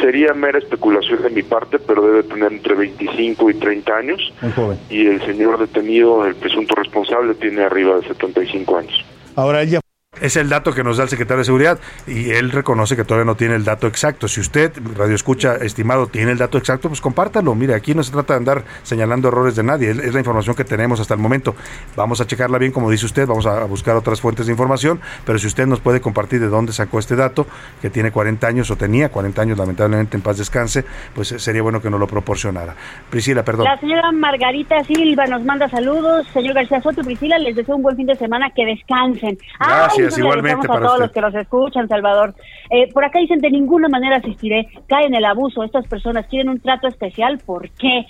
Sería mera especulación de mi parte, pero debe tener entre 25 y 30 años. Muy joven. Y el señor detenido, el presunto responsable, tiene arriba de 75 años. Ahora ella es el dato que nos da el secretario de Seguridad y él reconoce que todavía no tiene el dato exacto. Si usted, Radio Escucha, estimado, tiene el dato exacto, pues compártalo. Mire, aquí no se trata de andar señalando errores de nadie, es la información que tenemos hasta el momento. Vamos a checarla bien, como dice usted, vamos a buscar otras fuentes de información, pero si usted nos puede compartir de dónde sacó este dato, que tiene 40 años o tenía 40 años, lamentablemente en paz descanse, pues eh, sería bueno que nos lo proporcionara. Priscila, perdón. La señora Margarita Silva nos manda saludos. Señor García Soto Priscila, les deseo un buen fin de semana, que descansen. Gracias, le igualmente para a todos usted. los que nos escuchan, Salvador. Eh, por acá dicen, de ninguna manera asistiré. Caen en el abuso. Estas personas quieren un trato especial. ¿Por qué?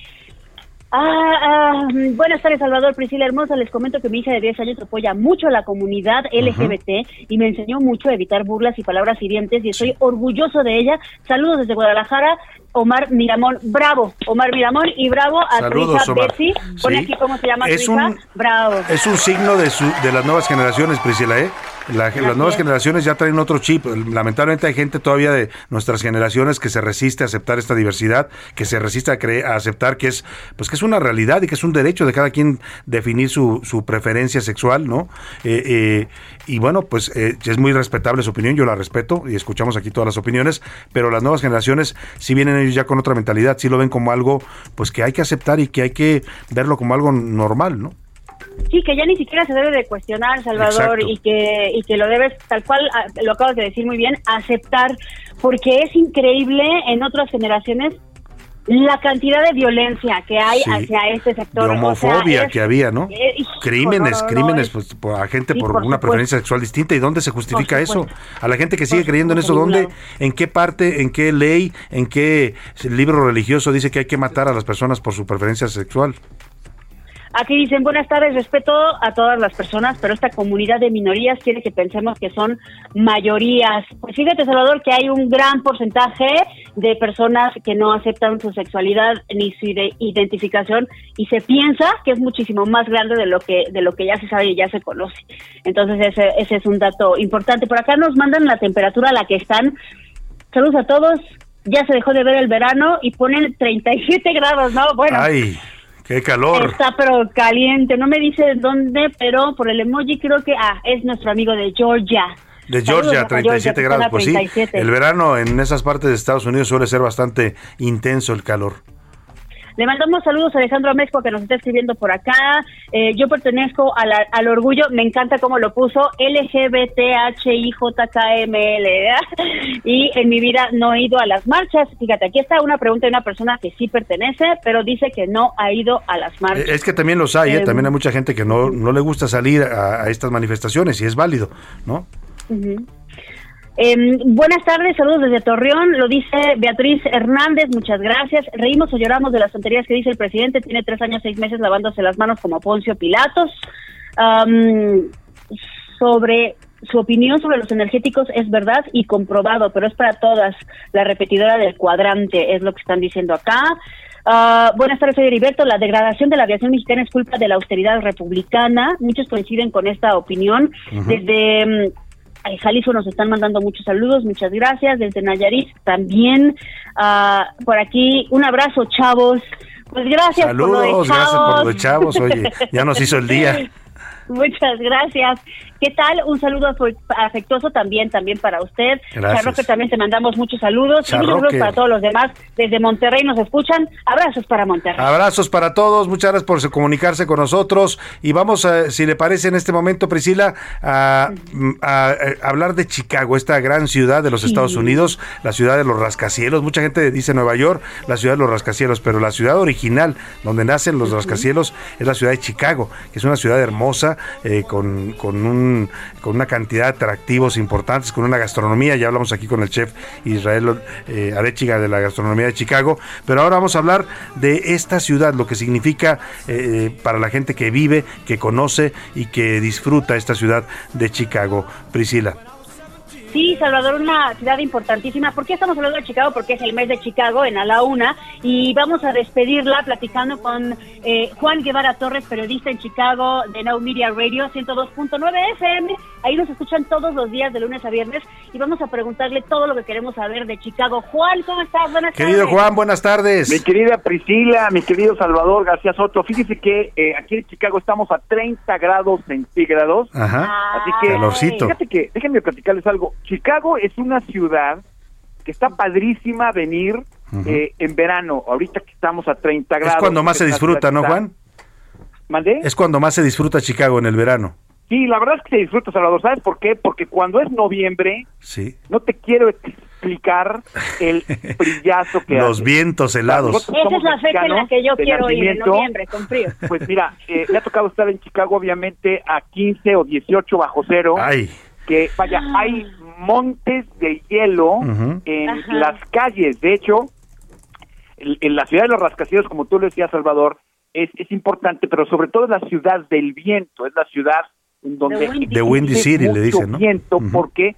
Ah, ah, buenas tardes, Salvador Priscila Hermosa. Les comento que mi hija de 10 años apoya mucho a la comunidad LGBT y me enseñó mucho a evitar burlas y palabras hirientes y estoy orgulloso de ella. Saludos desde Guadalajara, Omar Miramón. Bravo, Omar Miramón y bravo a Saludos, Omar. Betsy. Pone Sí. aquí cómo se llama Es hija. un- Bravo. Es un signo de, su- de las nuevas generaciones, Priscila, ¿eh? La- las nuevas es. generaciones ya traen otro chip. Lamentablemente hay gente todavía de nuestras generaciones que se resiste a aceptar esta diversidad, que se resiste a, creer, a aceptar que es, pues que es una realidad y que es un derecho de cada quien definir su, su preferencia sexual, ¿no? Eh, eh, y bueno, pues eh, es muy respetable su opinión, yo la respeto y escuchamos aquí todas las opiniones, pero las nuevas generaciones si vienen ellos ya con otra mentalidad, sí lo ven como algo, pues que hay que aceptar y que hay que verlo como algo normal, ¿no? Sí, que ya ni siquiera se debe de cuestionar, Salvador, Exacto. y que, y que lo debes, tal cual, ah, lo acabas de decir muy bien, aceptar, porque es increíble en otras generaciones la cantidad de violencia que hay Sí. hacia este sector. de O sea, homofobia es- que había, ¿no? eh, hijo, crímenes, no, no, no, crímenes es- pues, a gente Sí, por, por una supuesto. preferencia sexual distinta. ¿Y dónde se justifica eso? A la gente que sigue Por creyendo en eso, ¿dónde, en qué parte, en qué ley, en qué libro religioso dice que hay que matar a las personas por su preferencia sexual? Aquí dicen, buenas tardes, respeto a todas las personas, pero esta comunidad de minorías quiere que pensemos que son mayorías. Pues fíjate, Salvador, que hay un gran porcentaje de personas que no aceptan su sexualidad ni su ide- identificación y se piensa que es muchísimo más grande de lo que de lo que ya se sabe y ya se conoce. Entonces ese, ese es un dato importante. Por acá nos mandan la temperatura a la que están. Saludos a todos. Ya se dejó de ver el verano y ponen 37 grados, ¿no? Bueno. ¡Ay! ¡Qué calor! Está pero caliente, no me dice dónde, pero por el emoji creo que ah, es nuestro amigo de Georgia. De Georgia, hasta 37 que grados. Pues sí, 37. el verano en esas partes de Estados Unidos suele ser bastante intenso el calor. Le mandamos saludos a Alejandro Mezco que nos está escribiendo por acá. Eh, yo pertenezco a la- al orgullo, me encanta cómo lo puso, LGBTHIJKML. ¿eh? Y en mi vida no he ido a las marchas. Fíjate, aquí está una pregunta de una persona que sí pertenece, pero dice que no ha ido a las marchas. Es que también los hay, ¿eh? Em. también hay mucha gente que no, no le gusta salir a, a estas manifestaciones y es válido, ¿no? Ujú. Em, buenas tardes, saludos desde Torreón, lo dice Beatriz Hernández, muchas gracias. Reímos o lloramos de las tonterías que dice el presidente, tiene tres años, seis meses lavándose las manos como Poncio Pilatos. Sobre su opinión sobre los energéticos es verdad y comprobado, pero es para todas. La repetidora del cuadrante es lo que están diciendo acá. Ah, buenas tardes, soy Heriberto. La degradación de la aviación mexicana es culpa de la austeridad republicana. Muchos coinciden con esta opinión. Ujú. Desde eh, Jalisco nos están mandando muchos saludos, muchas gracias. Desde Nayarit también. Ah, por aquí, un abrazo, chavos. Pues gracias por lo de Saludos, gracias por lo de chavos. chavos, oye, ya nos hizo el día. Muchas gracias. ¿Qué tal? Un saludo afe- afectuoso también, también para usted. Gracias. Charroque también te mandamos muchos saludos. Y muchos saludos para todos los demás. Desde Monterrey nos escuchan. Abrazos para Monterrey. Abrazos para todos, muchas gracias por comunicarse con nosotros y vamos, a, si le parece en este momento, Priscila, a, a- a hablar de Chicago, esta gran ciudad de los Sí. Estados Unidos, la ciudad de los rascacielos. Mucha gente dice Nueva York, la ciudad de los rascacielos, pero la ciudad original donde nacen los rascacielos es la ciudad de Chicago, que es una ciudad hermosa, eh, con, con, un, con una cantidad de atractivos importantes, con una gastronomía. Ya hablamos aquí con el chef Israel eh, Arechiga de la gastronomía de Chicago, pero ahora vamos a hablar de esta ciudad, lo que significa eh, para la gente que vive, que conoce y que disfruta esta ciudad de Chicago. Priscila. Sí, Salvador, una ciudad importantísima. ¿Por qué estamos hablando de Chicago? Porque es el mes de Chicago en A la Una y vamos a despedirla platicando con eh, Juan Guevara Torres, periodista en Chicago de Now Media Radio 102.9 FM. Ahí nos escuchan todos los días de lunes a viernes y vamos a preguntarle todo lo que queremos saber de Chicago. Juan, ¿cómo estás? Buenas Querido tardes. Juan, buenas tardes. Mi querida Priscila, mi querido Salvador García Soto, fíjese que eh, aquí en Chicago estamos a 30 grados centígrados. Ajá. Así que, Calorcito. fíjate que, déjenme platicarles algo. Chicago es una ciudad que está padrísima venir eh, en verano. Ahorita que estamos a 30 grados. Es cuando más se disfruta, ¿no, Juan? ¿Mandé? Es cuando más se disfruta Chicago en el verano. Sí, la verdad es que se disfruta, Salvador. ¿Sabes por qué? Porque cuando es noviembre, Sí. no te quiero explicar el brillazo que Los hace. vientos helados. Esa es la fecha en la que yo quiero ir, en noviembre, con frío. Pues mira, eh, me ha tocado estar en Chicago, obviamente, a 15 o 18 bajo cero. Ay. Que, vaya, hay montes de hielo en Ajá. las calles. De hecho, en, en la ciudad de los rascacielos, como tú lo decías, Salvador, es, es importante, pero sobre todo es la ciudad del viento, es la ciudad en donde The Windy City, le dicen, ¿no? viento porque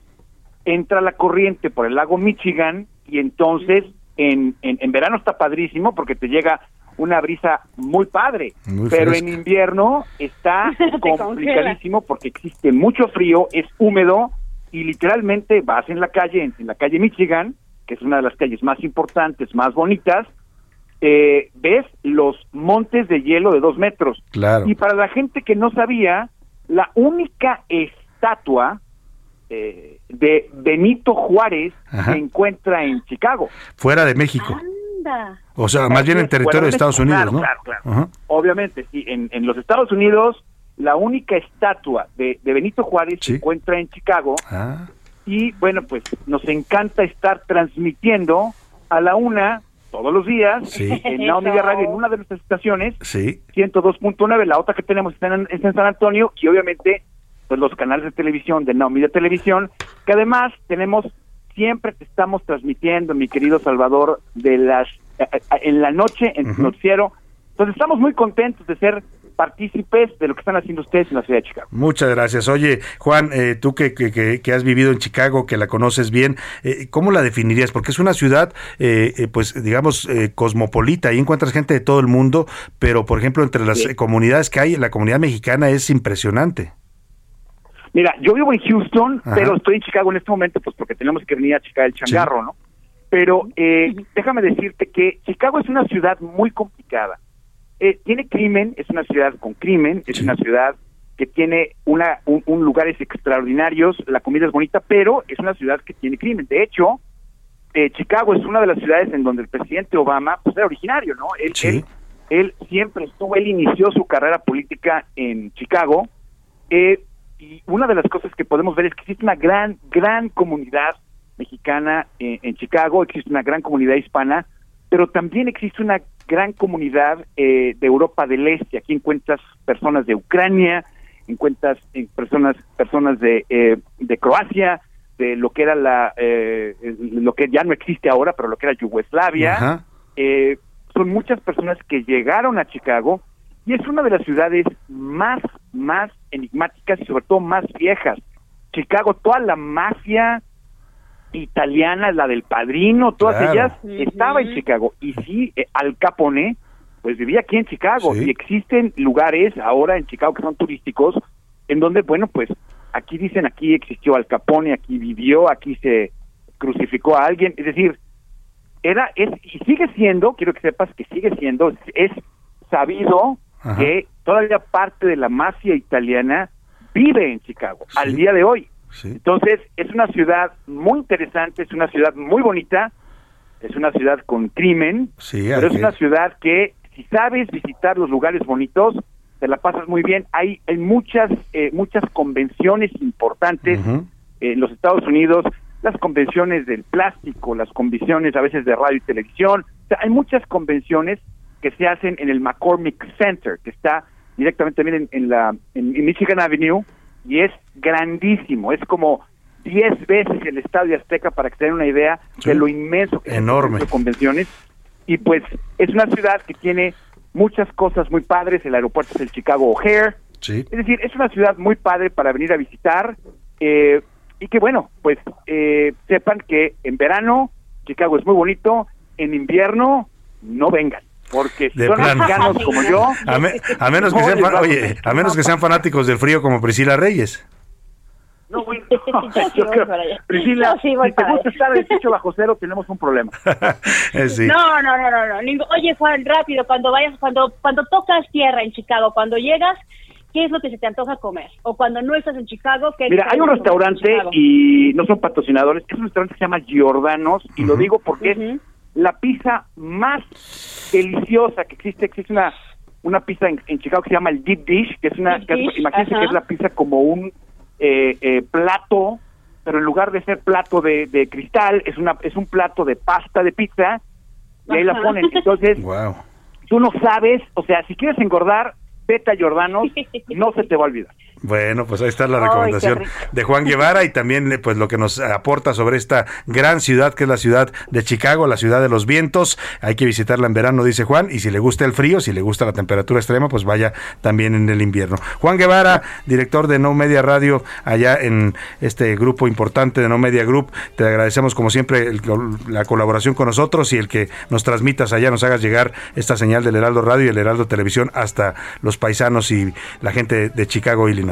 entra la corriente por el lago Michigan y entonces en, en, en verano está padrísimo porque te llega una brisa muy padre, Muy pero fresca. en invierno está complicadísimo porque existe mucho frío, es húmedo y literalmente vas en la calle, en, en la calle Michigan, que es una de las calles más importantes, más bonitas, eh, ves los montes de hielo de dos metros. Claro. Y para la gente que no sabía, la única estatua eh, de Benito Juárez Ajá. se encuentra en Chicago. Fuera de México. Anda. O sea, más bien en territorio de Estados Unidos, ¿no? Claro, claro. Ajá. Obviamente, sí, en, en los Estados Unidos la única estatua de, de Benito Juárez se encuentra en Chicago Ah, y bueno, pues nos encanta estar transmitiendo a la una todos los días Sí. en Now Media Radio en una de nuestras estaciones sí. 102.9, la otra que tenemos está en, está en San Antonio y obviamente pues los canales de televisión de Media Televisión, que además tenemos siempre te estamos transmitiendo, mi querido Salvador, de las eh, eh, en la noche en tu noticiero. Entonces estamos muy contentos de ser partícipes de lo que están haciendo ustedes en la ciudad de Chicago. Muchas gracias. Oye, Juan, eh, tú que, que, que- has vivido en Chicago, que la conoces bien, eh, ¿cómo la definirías? Porque es una ciudad, eh, eh, pues digamos, eh, cosmopolita. Ahí encuentras gente de todo el mundo, pero por ejemplo, entre las Sí. comunidades que hay, la comunidad mexicana es impresionante. Mira, yo vivo en Houston, Ajá. pero estoy en Chicago en este momento, pues porque tenemos que venir a checar el changarro, ¿no? Pero eh, déjame decirte que Chicago es una ciudad muy complicada. Eh, tiene crimen, es una ciudad con crimen, es una ciudad que tiene una, un, un lugares extraordinarios, la comida es bonita, pero es una ciudad que tiene crimen. De hecho, eh, Chicago es una de las ciudades en donde el presidente Obama pues, era originario, ¿no? Él, él, él siempre estuvo, él inició su carrera política en Chicago. Eh, y una de las cosas que podemos ver es que existe una gran, gran comunidad mexicana eh, en Chicago, existe una gran comunidad hispana, pero también existe una gran comunidad eh, de Europa del Este. Aquí encuentras personas de Ucrania, encuentras eh, personas personas de, eh, de Croacia, de lo que era la eh, lo que ya no existe ahora, pero lo que era Yugoslavia. Eh, son muchas personas que llegaron a Chicago y es una de las ciudades más más enigmáticas y sobre todo más viejas. Chicago, toda la mafia italiana, la del padrino, todas Claro. ellas estaba en Chicago. Y sí, eh, Al Capone, pues vivía aquí en Chicago. Y existen lugares ahora en Chicago que son turísticos, en donde, bueno, pues aquí dicen, aquí existió Al Capone, aquí vivió, aquí se crucificó a alguien. Es decir, era, es, y sigue siendo, quiero que sepas que sigue siendo, es sabido Ajá. que todavía parte de la mafia italiana vive en Chicago, al día de hoy. Entonces, es una ciudad muy interesante, es una ciudad muy bonita, es una ciudad con crimen, Sí, pero es una ciudad que si sabes visitar los lugares bonitos, te la pasas muy bien. Hay, hay muchas, eh, muchas convenciones importantes en los Estados Unidos, las convenciones del plástico, las convenciones a veces de radio y televisión. O sea, hay muchas convenciones que se hacen en el McCormick Center, que está directamente también en, en la en Michigan Avenue y es grandísimo. Es como 10 veces el Estadio Azteca para que den una idea de lo inmenso que es Enorme. de convenciones. Y pues es una ciudad que tiene muchas cosas muy padres. El aeropuerto es el Chicago O'Hare. Es decir, es una ciudad muy padre para venir a visitar. eh, y que bueno, pues eh, sepan que en verano Chicago es muy bonito. En invierno no vengan. Porque si De son plano. mexicanos como yo, A, me- a menos que no sean, oye, a menos que sean fanáticos del frío como Priscila Reyes. No, yo creo- allá. Priscila, sí voy si te gusta estar de techo bajo cero, tenemos un problema. Eh, sí. No, no, no, no, no. Oye, Juan, rápido, cuando vayas, cuando, cuando tocas tierra en Chicago, cuando llegas, ¿qué es lo que se te antoja comer? O cuando no estás en Chicago, ¿qué Mira, hay un comer en restaurante y no son patrocinadores, es un restaurante que se llama Giordano's y lo digo porque es la pizza más deliciosa que existe. Existe una una pizza en, en Chicago que se llama el Deep Dish, que es una, que- dish, imagínense ajá. que es la pizza como un eh, eh, plato, pero en lugar de ser plato de, de cristal, es una es un plato de pasta de pizza y ahí la ponen. Entonces, Wow. tú no sabes, o sea, si quieres engordar, vete a Giordano's, no se te va a olvidar. Bueno, pues ahí está la recomendación de Juan Guevara y también eh, pues lo que nos aporta sobre esta gran ciudad que es la ciudad de Chicago, la ciudad de los vientos. Hay que visitarla en verano, dice Juan, y si le gusta el frío, si le gusta la temperatura extrema, pues vaya también en el invierno. Juan Guevara, director de No Media Radio, allá en este grupo importante de No Media Group, te agradecemos como siempre el- la colaboración con nosotros y el que nos transmitas allá, nos hagas llegar esta señal del Heraldo Radio y el Heraldo Televisión hasta los paisanos y la gente de Chicago, Illinois.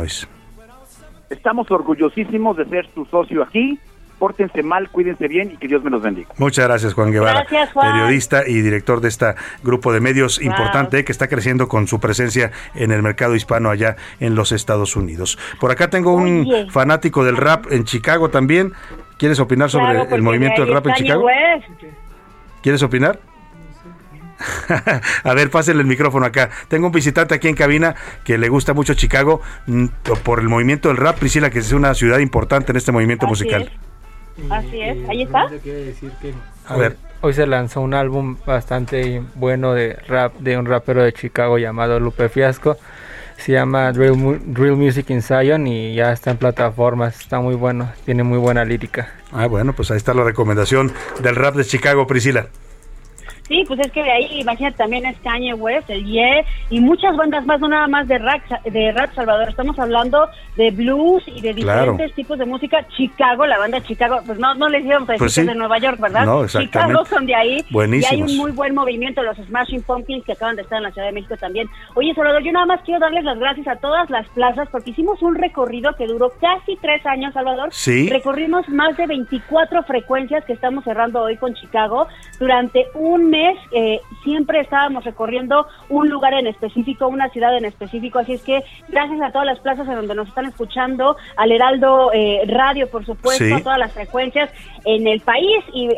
Estamos orgullosísimos de ser su socio aquí. Pórtense mal, cuídense bien y que Dios me los bendiga. Muchas gracias, Juan Guevara, Gracias, Juan. periodista y director de este grupo de medios Wow. importante eh, que está creciendo con su presencia en el mercado hispano allá en los Estados Unidos. Por acá tengo un Oye. fanático del rap en Chicago también. ¿Quieres opinar sobre Claro, el movimiento de del rap en Chicago? West. ¿Quieres opinar? A ver, pásenle el micrófono acá. Tengo un visitante aquí en cabina que le gusta mucho Chicago mm, por el movimiento del rap, Priscila, que es una ciudad importante en este movimiento Así musical. Así es, ahí está. A ver. Hoy se lanzó un álbum bastante bueno de rap de un rapero de Chicago llamado Lupe Fiasco. Se llama Real, Mu- Real Music in Zion y ya está en plataformas. Está muy bueno, tiene muy buena lírica. Ah, bueno, pues ahí está la recomendación del rap de Chicago, Priscila. Sí, pues es que de ahí, imagínate, también es Kanye West, el Ye, y muchas bandas más, no nada más de rap, de rap Salvador. Estamos hablando de blues y de Claro. diferentes tipos de música. Chicago, la banda Chicago, pues no, no les íbamos a decir Pues que es de Nueva York, ¿verdad? No, exactamente. Chicago son de ahí. Buenísimos. Y hay un muy buen movimiento, los Smashing Pumpkins, que acaban de estar en la Ciudad de México también. Oye, Salvador, yo nada más quiero darles las gracias a todas las plazas, porque hicimos un recorrido que duró casi tres años, Salvador. Sí. Recorrimos más de 24 frecuencias que estamos cerrando hoy con Chicago durante un mes eh, siempre estábamos recorriendo un lugar en específico, una ciudad en específico, así es que gracias a todas las plazas en donde nos están escuchando, al Heraldo eh, Radio, por supuesto, Sí. a todas las frecuencias en el país y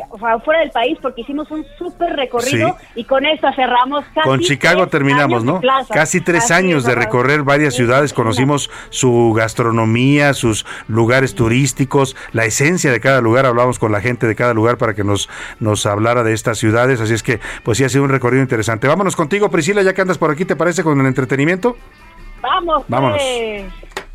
fuera del país, porque hicimos un súper recorrido Sí. y con esto cerramos casi Con Chicago tres terminamos, ¿no? Casi tres Así años de recorrer varias Sí, ciudades, conocimos su gastronomía, sus lugares turísticos, la esencia de cada lugar, hablamos con la gente de cada lugar para que nos, nos hablara de estas ciudades, así es que pues sí ha sido un recorrido interesante. Vámonos contigo, Priscila, ya que andas por aquí, ¿te parece con el entretenimiento? Vamos, Vámonos. pues.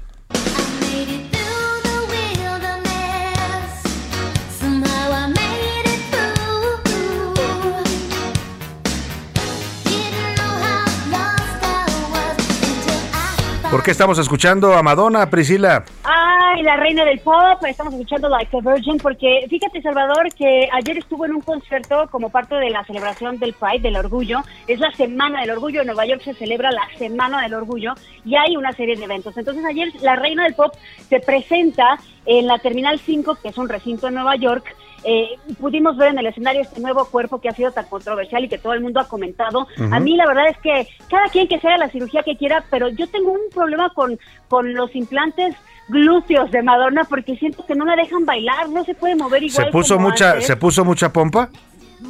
¿Por qué estamos escuchando a Madonna, Priscila? Ay, la reina del pop, estamos escuchando Like a Virgin porque fíjate Salvador que ayer estuvo en un concierto como parte de la celebración del Pride, del orgullo, es la Semana del Orgullo, en Nueva York se celebra la Semana del Orgullo y hay una serie de eventos. Entonces ayer la reina del pop se presenta en la Terminal 5, que es un recinto en Nueva York, eh, pudimos ver en el escenario este nuevo cuerpo que ha sido tan controversial y que todo el mundo ha comentado. A mí la verdad es que cada quien que se haga la cirugía que quiera, pero yo tengo un problema con, con los implantes glúteos de Madonna porque siento que no la dejan bailar, no se puede mover igual. ¿Se puso como mucha, antes. se puso mucha pompa?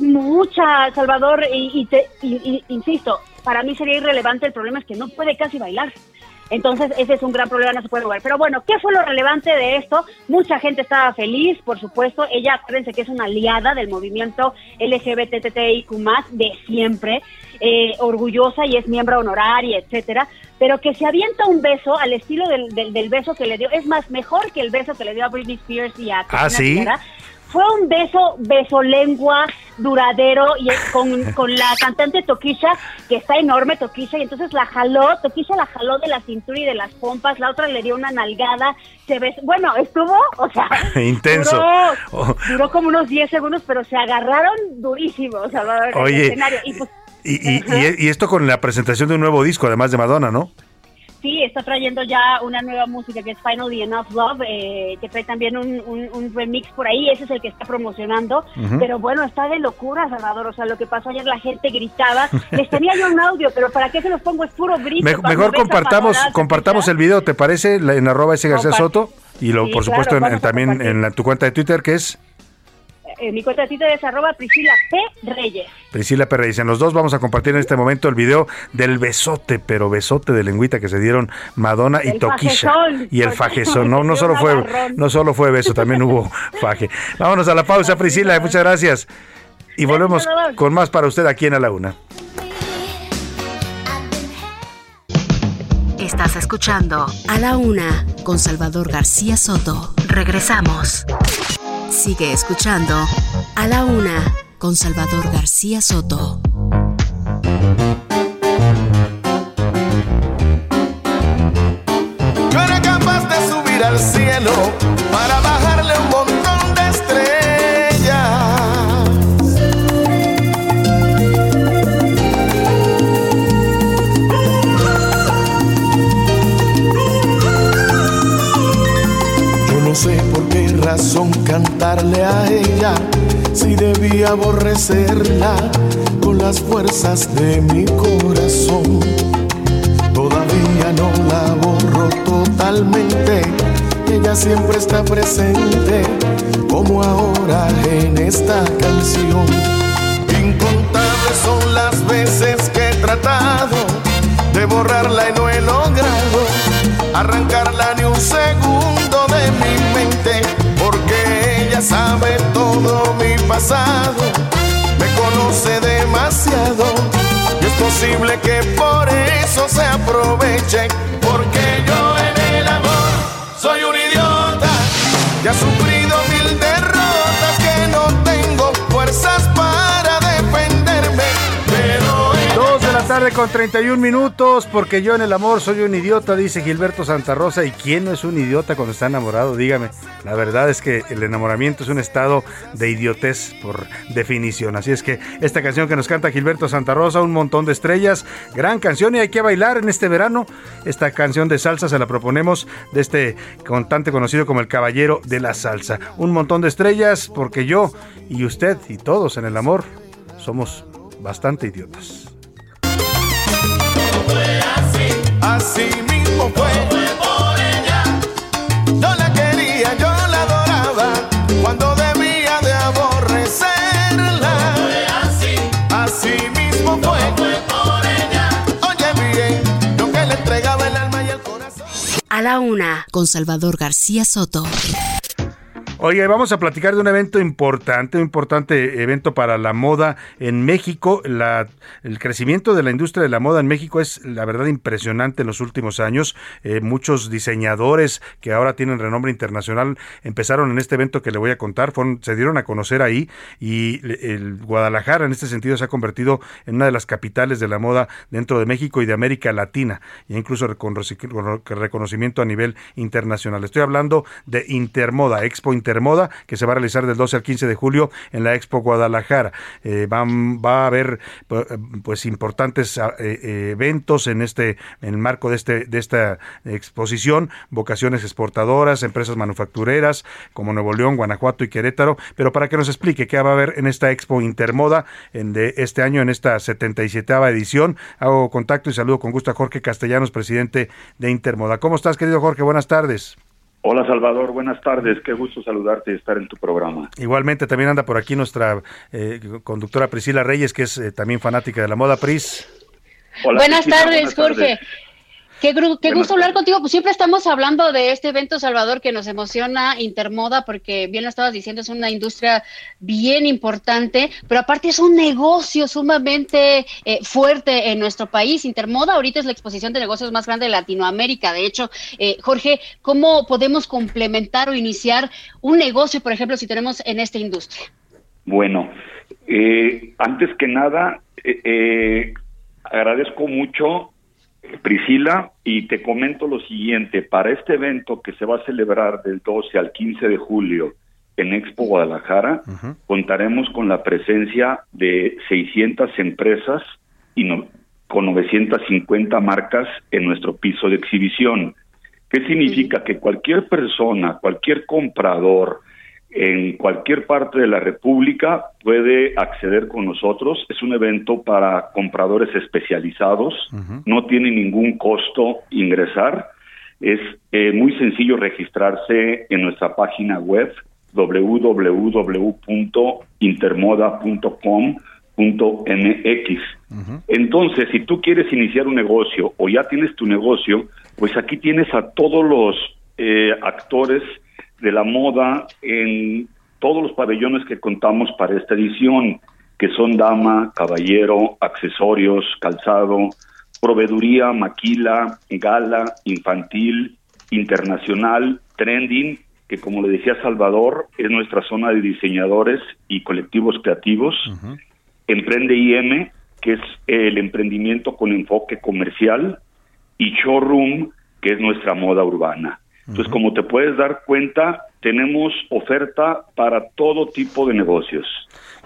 Mucha, Salvador, y, y te- y- y- insisto, para mí sería irrelevante, el problema es que no puede casi bailar. Entonces, ese es un gran problema, no se puede mover. Pero bueno, ¿qué fue lo relevante de esto? Mucha gente estaba feliz, por supuesto. Ella, acuérdense que es una aliada del movimiento LGBTTIQ+, de siempre, eh, orgullosa y es miembro honoraria, etcétera. Pero que se avienta un beso al estilo del, del, del beso que le dio, es más, mejor que el beso que le dio a Britney Spears y a Ah, Christina ¿sí? Fue un beso, beso lengua, duradero, y con, con la cantante Toquisha, que está enorme Toquisha, y entonces la jaló, Toquisha la jaló de la cintura y de las pompas, la otra le dio una nalgada, se bes bueno, estuvo, o sea, Intenso. Duró, Oh. duró como unos 10 segundos, pero se agarraron durísimo, Salvador, en el Oye, escenario. Y pues, Y, y- y- y esto con la presentación de un nuevo disco, además de Madonna, ¿no? Sí, está trayendo ya una nueva música que es Finally Enough Love, eh, que trae también un, un- un remix por ahí, ese es el que está promocionando. Pero bueno, está de locura, Salvador. O sea, lo que pasó ayer, la gente gritaba. Les tenía yo un audio, pero ¿para qué se los pongo? Es puro grito. Me- mejor compartamos compartamos el video, ¿te parece? En arroba ese García. Soto. Y lo, Sí, por supuesto, en- también en la- tu cuenta de Twitter, que es Eh, mi cuenta de Twitter es arroba Priscila P. Reyes. Priscila Perra. Dicen los dos, vamos a compartir en este momento el video del besote, pero besote de lengüita que se dieron Madonna y El Toquisha. fajezón, Y el fajezón. No, no solo fue, no solo fue beso, también hubo faje. Vámonos a la pausa, Priscila. Muchas gracias. Y volvemos con más para usted aquí en A la Una. Estás escuchando A la Una con Salvador García Soto. Regresamos. Sigue escuchando A la Una con Salvador García Soto. Con las fuerzas de mi corazón. Todavía no la borro totalmente, ella siempre está presente, como ahora en esta canción. Incontables son las veces que he tratado de borrarla y no he logrado arrancarla ni un segundo de mi ella sabe todo mi pasado, me conoce demasiado. Y es posible que por eso se aproveche, porque yo en el amor soy un idiota. Y he sufrido mil derrotas que no tengo fuerzas con 31 minutos, porque yo en el amor soy un idiota, dice Gilberto Santa Rosa. ¿Y quién no es un idiota cuando está enamorado? Dígame. La verdad es que el enamoramiento es un estado de idiotez por definición. Así es que esta canción que nos canta Gilberto Santa Rosa, un montón de estrellas, gran canción y hay que bailar en este verano. Esta canción de salsa se la proponemos de este cantante conocido como el Caballero de la Salsa. Un montón de estrellas, porque yo y usted y todos en el amor somos bastante idiotas. Con Salvador García Soto. Oye, vamos a platicar de un evento importante, un importante evento para la moda en México. La, el crecimiento de la industria de la moda en México es, la verdad, impresionante en los últimos años. Eh, muchos diseñadores que ahora tienen renombre internacional empezaron en este evento que le voy a contar, fueron, se dieron a conocer ahí y el Guadalajara en este sentido se ha convertido en una de las capitales de la moda dentro de México y de América Latina, e incluso con reconocimiento a nivel internacional. Estoy hablando de Intermoda, Expo Intermoda Moda, que se va a realizar del 12 al 15 de julio en la Expo Guadalajara. Eh, va a haber pues importantes ah, eh, eh, eventos en este en el marco de este de esta exposición, vocaciones exportadoras, empresas manufactureras como Nuevo León, Guanajuato y Querétaro, pero para que nos explique qué va a haber en esta Expo Intermoda en de este año en esta 77 edición, hago contacto y saludo con gusto a Jorge Castellanos, presidente de Intermoda. ¿Cómo estás, querido Jorge? Buenas tardes. Hola Salvador, buenas tardes, qué gusto saludarte y estar en tu programa. Igualmente también anda por aquí nuestra eh, conductora Priscila Reyes, que es eh, también fanática de la moda, Pris. Hola, buenas tardes, Jorge. Qué, gusto hablar contigo. Pues siempre estamos hablando de este evento, Salvador, que nos emociona, Intermoda, porque bien lo estabas diciendo, es una industria bien importante, pero aparte es un negocio sumamente eh, fuerte en nuestro país. Intermoda ahorita es la exposición de negocios más grande de Latinoamérica. De hecho, eh, Jorge, ¿cómo podemos complementar o iniciar un negocio, por ejemplo, si tenemos en esta industria? Bueno, eh, antes que nada, agradezco mucho Priscila, y te comento lo siguiente, para este evento que se va a celebrar del 12 al 15 de julio en Expo Guadalajara, contaremos con la presencia de 600 empresas y con 950 marcas en nuestro piso de exhibición. ¿Qué significa? Que cualquier persona, cualquier comprador, en cualquier parte de la República puede acceder con nosotros. Es un evento para compradores especializados, no tiene ningún costo ingresar. Es eh, muy sencillo registrarse en nuestra página web www.intermoda.com.mx. Entonces, si tú quieres iniciar un negocio o ya tienes tu negocio, pues aquí tienes a todos los eh, actores de la moda en todos los pabellones que contamos para esta edición, que son dama, caballero, accesorios, calzado, proveeduría, maquila, gala, infantil, internacional, trending, que como le decía Salvador, es nuestra zona de diseñadores y colectivos creativos, Emprende IM, que es el emprendimiento con enfoque comercial, y Showroom, que es nuestra moda urbana. Entonces, como te puedes dar cuenta, tenemos oferta para todo tipo de negocios.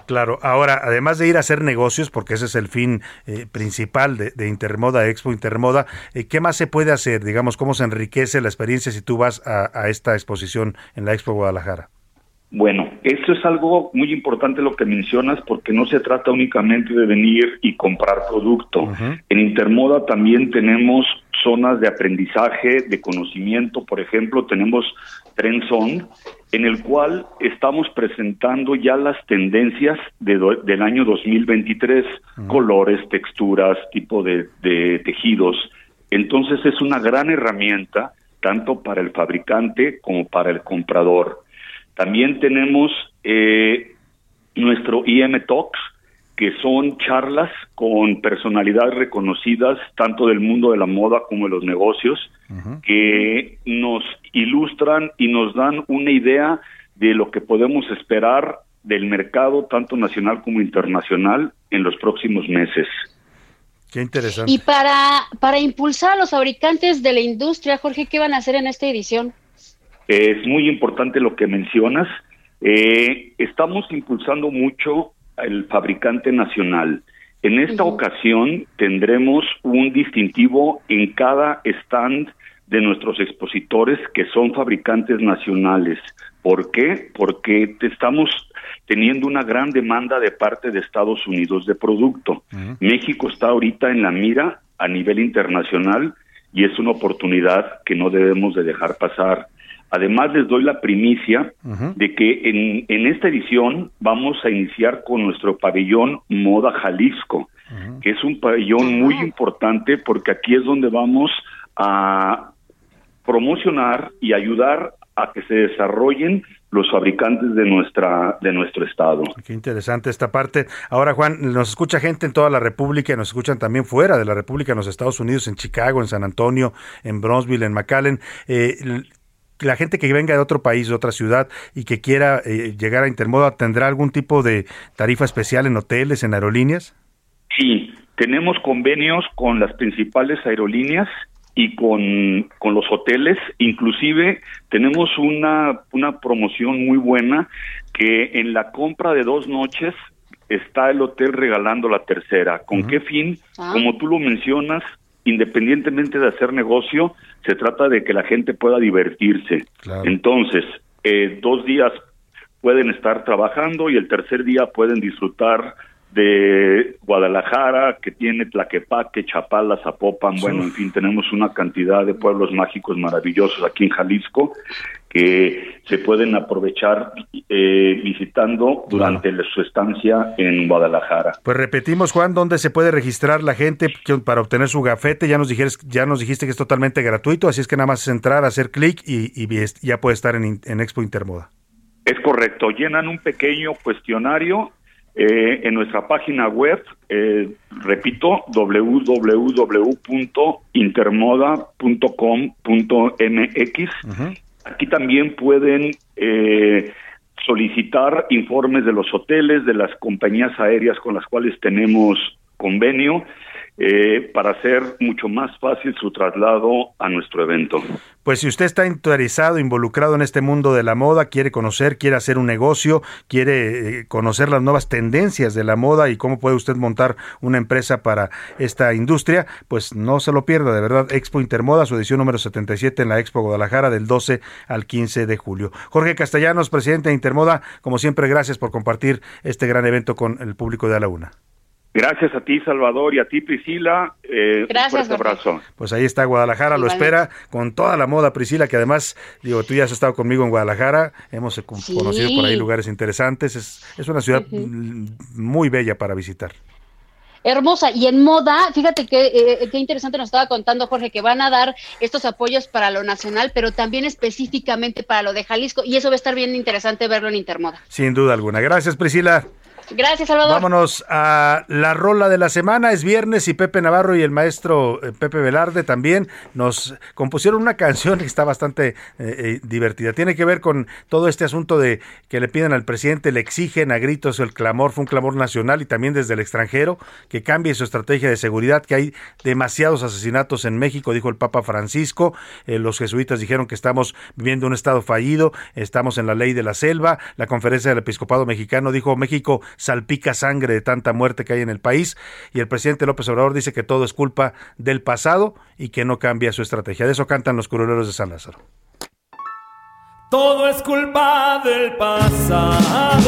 Claro, ahora, además de ir a hacer negocios, porque ese es el fin eh, principal de, Intermoda, Expo Intermoda, eh, ¿qué más se puede hacer? Digamos, ¿cómo se enriquece la experiencia si tú vas a, esta exposición en la Expo Guadalajara? Bueno, eso es algo muy importante lo que mencionas porque no se trata únicamente de venir y comprar producto. En Intermoda también tenemos zonas de aprendizaje, de conocimiento. Por ejemplo, tenemos Trenzón, en el cual estamos presentando ya las tendencias del año 2023, colores, texturas, tipo de, tejidos. Entonces es una gran herramienta tanto para el fabricante como para el comprador. También tenemos eh, nuestro IM Talks, que son charlas con personalidades reconocidas tanto del mundo de la moda como de los negocios, que nos ilustran y nos dan una idea de lo que podemos esperar del mercado tanto nacional como internacional en los próximos meses. Qué interesante. Y para, para impulsar a los fabricantes de la industria, Jorge, ¿qué van a hacer en esta edición? Es muy importante lo que mencionas. Eh, estamos impulsando mucho el fabricante nacional. En esta ocasión tendremos un distintivo en cada stand de nuestros expositores que son fabricantes nacionales. ¿Por qué? Porque estamos teniendo una gran demanda de parte de Estados Unidos de producto. México está ahorita en la mira a nivel internacional y es una oportunidad que no debemos de dejar pasar. Además, les doy la primicia de que en, en esta edición vamos a iniciar con nuestro pabellón Moda Jalisco, que es un pabellón muy importante porque aquí es donde vamos a promocionar y ayudar a que se desarrollen los fabricantes de nuestra de nuestro estado. Qué interesante esta parte. Ahora, Juan, nos escucha gente en toda la República y nos escuchan también fuera de la República, en los Estados Unidos, en Chicago, en San Antonio, en Bronzeville, en McAllen. Eh, la gente que venga de otro país, de otra ciudad y que quiera eh, llegar a Intermoda, ¿tendrá algún tipo de tarifa especial en hoteles, en aerolíneas? Sí, tenemos convenios con las principales aerolíneas y con, con los hoteles. Inclusive tenemos una, una promoción muy buena que en la compra de dos noches está el hotel regalando la tercera. ¿Con qué fin? Ah. Como tú lo mencionas, independientemente de hacer negocio, se trata de que la gente pueda divertirse. Entonces, eh, dos días pueden estar trabajando y el tercer día pueden disfrutar de Guadalajara, que tiene Tlaquepaque, Chapala, Zapopan, bueno, en fin, tenemos una cantidad de pueblos mágicos maravillosos aquí en Jalisco que se pueden aprovechar eh, visitando durante su estancia en Guadalajara. Pues repetimos, Juan, ¿dónde se puede registrar la gente que- para obtener su gafete? Ya nos, dijeres, ya nos dijiste que es totalmente gratuito, así es que nada más es entrar, hacer clic y, ya puede estar en, en Expo Intermoda. Es correcto, llenan un pequeño cuestionario eh, en nuestra página web, eh, repito, www.intermoda.com.mx. Aquí también pueden eh, solicitar informes de los hoteles, de las compañías aéreas con las cuales tenemos convenio, eh, para hacer mucho más fácil su traslado a nuestro evento. Pues si usted está interesado, involucrado en este mundo de la moda, quiere conocer, quiere hacer un negocio, quiere eh, conocer las nuevas tendencias de la moda y cómo puede usted montar una empresa para esta industria, pues no se lo pierda, de verdad, Expo Intermoda, su edición número 77 en la Expo Guadalajara del 12 al 15 de julio. Jorge Castellanos, presidente de Intermoda, como siempre, gracias por compartir este gran evento con el público de A la Una. Gracias a ti, Salvador, y a ti, Priscila. Eh, Gracias, un fuerte abrazo. Pues ahí está Guadalajara, lo espera con toda la moda, Priscila, que además, digo, tú ya has estado conmigo en Guadalajara, hemos Sí. conocido por ahí lugares interesantes, es, es una ciudad mm, muy bella para visitar. Hermosa. Y en moda, fíjate que eh, qué interesante nos estaba contando Jorge, que van a dar estos apoyos para lo nacional, pero también específicamente para lo de Jalisco. Y eso va a estar bien interesante verlo en Intermoda. Sin duda alguna. Gracias, Priscila. Gracias, Salvador. Vámonos a la rola de la semana. Es viernes y Pepe Navarro y el maestro eh, Pepe Velarde también nos compusieron una canción que está bastante eh, eh, divertida. Tiene que ver con todo este asunto de que le piden al presidente, le exigen a gritos el clamor, fue un clamor nacional y también desde el extranjero, que cambie su estrategia de seguridad, que hay demasiados asesinatos en México, dijo el Papa Francisco. Los jesuitas dijeron que estamos viviendo un estado fallido, estamos en la ley de la selva. La conferencia del episcopado mexicano dijo México salpica sangre de tanta muerte que hay en el país y el presidente López Obrador dice que todo es culpa del pasado y que no cambia su estrategia. De eso cantan los curuleros de San Lázaro. Todo es culpa del pasado.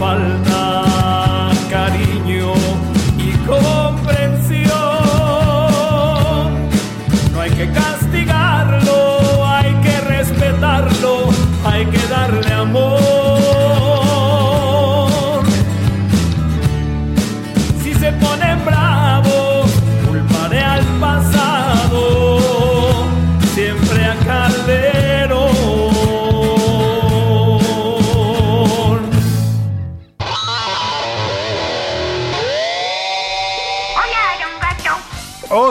Falta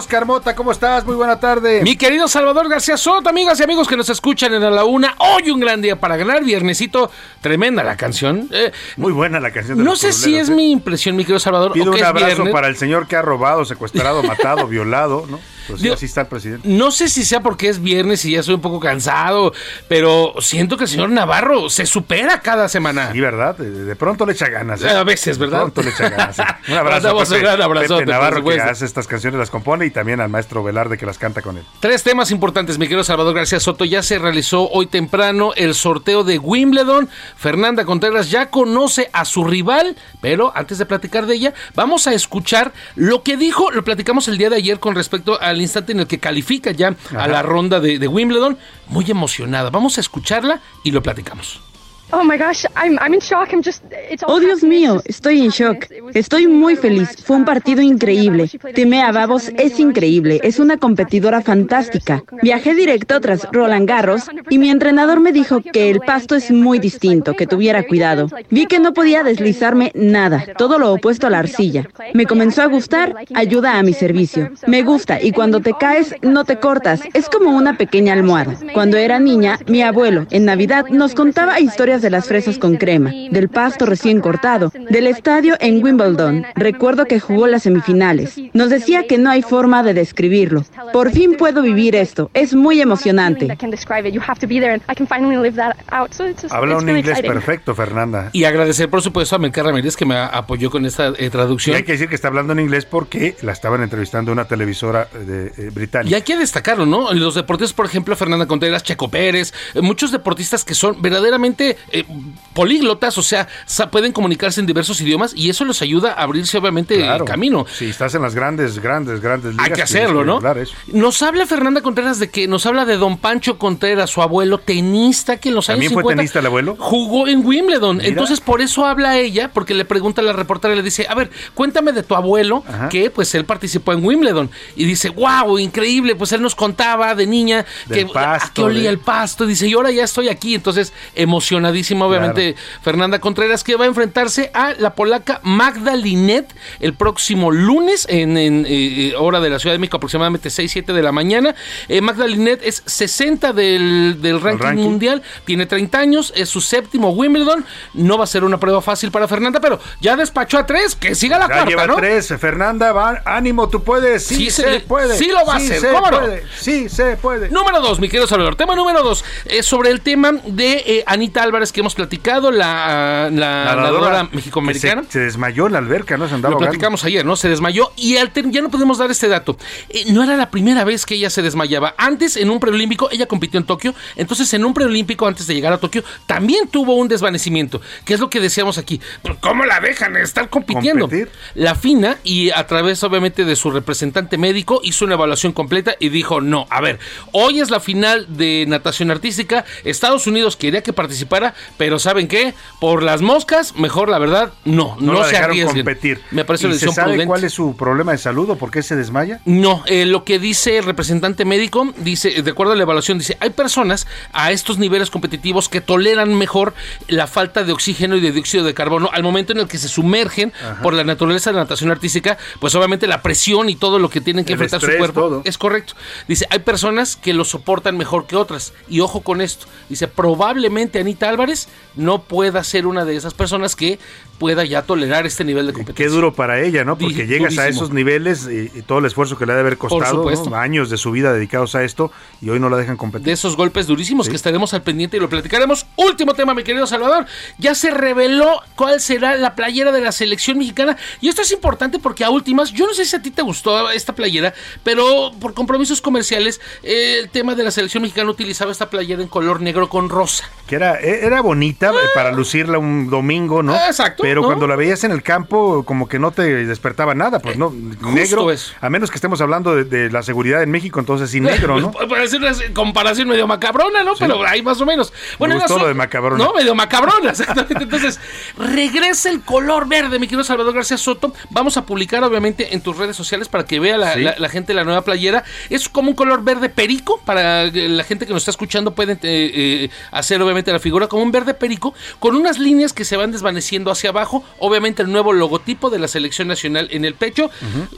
Oscar Mota, ¿cómo estás? Muy buena tarde. Mi querido Salvador García Soto, amigas y amigos que nos escuchan en A la Una, hoy un gran día para ganar, viernesito, tremenda la canción. Eh, Muy buena la canción. de no los sé si es ¿eh? mi impresión, mi querido Salvador, Pido o que un es abrazo viernes. para el señor que ha robado, secuestrado, matado, violado, ¿no? Pues Digo, así está el presidente. No sé si sea porque es viernes y ya estoy un poco cansado, pero siento que el señor Navarro se supera cada semana. Sí, ¿verdad? De, pronto le echa ganas. ¿eh? A veces, ¿verdad? De pronto le echa ganas. sí. Un abrazo. A un gran abrazote, Pepe Navarro que hace estas canciones, las compone y también al maestro Velarde que las canta con él. Tres temas importantes, mi querido Salvador García Soto. Ya se realizó hoy temprano el sorteo de Wimbledon. Fernanda Contreras ya conoce a su rival, pero antes de platicar de ella, vamos a escuchar lo que dijo, lo platicamos el día de ayer con respecto al instante en el que califica ya a la ronda de, de Wimbledon. Muy emocionada. Vamos a escucharla y lo platicamos. Oh my gosh, I'm, I'm in shock. I'm just, it's all Oh Dios mío, estoy en shock. Estoy muy feliz. Fue un partido increíble. Timea Babos es increíble. Es una competidora fantástica. Viajé directo tras Roland Garros y mi entrenador me dijo que el pasto es muy distinto, que tuviera cuidado. Vi que no podía deslizarme nada, todo lo opuesto a la arcilla. Me comenzó a gustar, ayuda a mi servicio. Me gusta y cuando te caes no te cortas. Es como una pequeña almohada. Cuando era niña, mi abuelo en Navidad nos contaba historias de las fresas con crema, del pasto recién cortado, del estadio en Wimbledon. Recuerdo que jugó las semifinales. Nos decía que no hay forma de describirlo. Por fin puedo vivir esto. Es muy emocionante. Habla un inglés perfecto, Fernanda. Y agradecer, por supuesto, a Melcar Ramírez que me apoyó con esta eh, Y traducción. hay que decir que está hablando en inglés porque la estaban entrevistando en una televisora de, eh, británica. Y hay que destacarlo, ¿no? Los deportes, por ejemplo, Fernanda Contreras, Checo Pérez, eh, muchos deportistas que son verdaderamente eh, políglotas, o sea, pueden comunicarse en diversos idiomas y eso les ayuda a abrirse, obviamente, Claro. el camino. Si estás en las grandes, grandes, grandes ligas. Hay que hacerlo, ¿no? Nos habla Fernanda Contreras de que nos habla de don Pancho Contreras, su abuelo tenista, que en los años ¿También fue 50 tenista el abuelo? jugó en Wimbledon. Mira. Entonces, por eso habla ella, porque le pregunta a la reportera, le dice, a ver, cuéntame de tu abuelo, que pues él participó en Wimbledon. Y dice, wow, increíble, pues él nos contaba de niña Del que, pasto, a qué olía de- el pasto. Dice, y ahora ya estoy aquí. Entonces, obviamente, Fernanda Contreras, que va a enfrentarse a la polaca Magda Linet el próximo lunes, en, en, eh, hora de la Ciudad de México, aproximadamente 6, 7 de la mañana. Eh, Magda Linet es 60 del, del ranking, ranking. mundial, tiene 30 años, es su séptimo Wimbledon. No va a ser una prueba fácil para Fernanda, pero ya despachó a tres, que siga la Ya cuarta, lleva ¿no? tres. Fernanda, va, ánimo, tú puedes. Sí, Sí se, se- puede. sí lo va a hacer, ¿cómo no? Sí, se puede. Número dos, mi querido Salvador. Tema número dos, es sobre el tema de eh, Anita Álvarez que hemos platicado, la, la nadadora mexicoamericana. Se, se desmayó en la alberca, ¿no? Se andaba Lo ahogando. platicamos ayer, ¿no? Se desmayó y al ya no podemos dar este dato. Eh, no era la primera vez que ella se desmayaba. Antes, en un preolímpico, ella compitió en Tokio. Entonces, en un preolímpico, antes de llegar a Tokio, también tuvo un desvanecimiento. Que es lo que decíamos aquí. ¿Cómo la dejan estar compitiendo? Competir. La FINA, y a través, obviamente, de su representante médico, hizo una evaluación completa y dijo: No, a ver, hoy es la final de natación artística. Estados Unidos quería que participara, pero ¿saben qué? Por las moscas, mejor la verdad, no, no, No, la se arriesguen. competir. Me parece ¿Y una se decisión sabe prudente. cuál es su problema de salud o por qué se desmaya? No, eh, lo que dice el representante médico, dice, de acuerdo a la evaluación, dice, hay personas a estos niveles competitivos que toleran mejor la falta de oxígeno y de dióxido de carbono al momento en el que se sumergen Ajá. por la naturaleza de la natación artística, pues obviamente la presión y todo lo que tienen que El enfrentar su estrés, cuerpo todo. es correcto. Dice, hay personas que lo soportan mejor que otras. Y ojo con esto. Dice, probablemente Anita Álvarez no pueda ser una de esas personas que pueda ya tolerar este nivel de competencia. Qué duro para ella, ¿no? Porque llegas a esos niveles y, y todo el esfuerzo que le ha de haber costado, años de su vida dedicados a esto y hoy no la dejan competir. de esos golpes durísimos que estaremos al pendiente y lo platicaremos. Último tema, mi querido Salvador. Ya se reveló cuál será la playera de la selección mexicana. Y esto es importante porque a últimas, yo no sé si a ti te gustó esta playera, pero por compromisos comerciales, eh, el tema de la selección mexicana utilizaba esta playera en color negro con rosa. Que era, e- era bonita eh, para lucirla un domingo, ¿no? Exacto, Pero ¿no? cuando la veías en el campo, como que no te despertaba nada, pues no. negro. eso. A menos que estemos hablando de, de la seguridad en México, entonces sí negro, ¿no? Para hacer una comparación medio macabrona, ¿no? Pero ahí más o menos. Me era gustó su- lo de macabrona. No, medio macabrona, exactamente. Entonces, regresa el color verde, mi querido Salvador García Soto. Vamos a publicar, obviamente, en tus redes sociales para que vea la, Sí. la- la gente la nueva playera. Es como un color verde perico. Para la gente que nos está escuchando pueden eh, eh, hacer, obviamente, la figura como como un verde perico, con unas líneas que se van desvaneciendo hacia abajo. Obviamente el nuevo logotipo de la selección nacional en el pecho.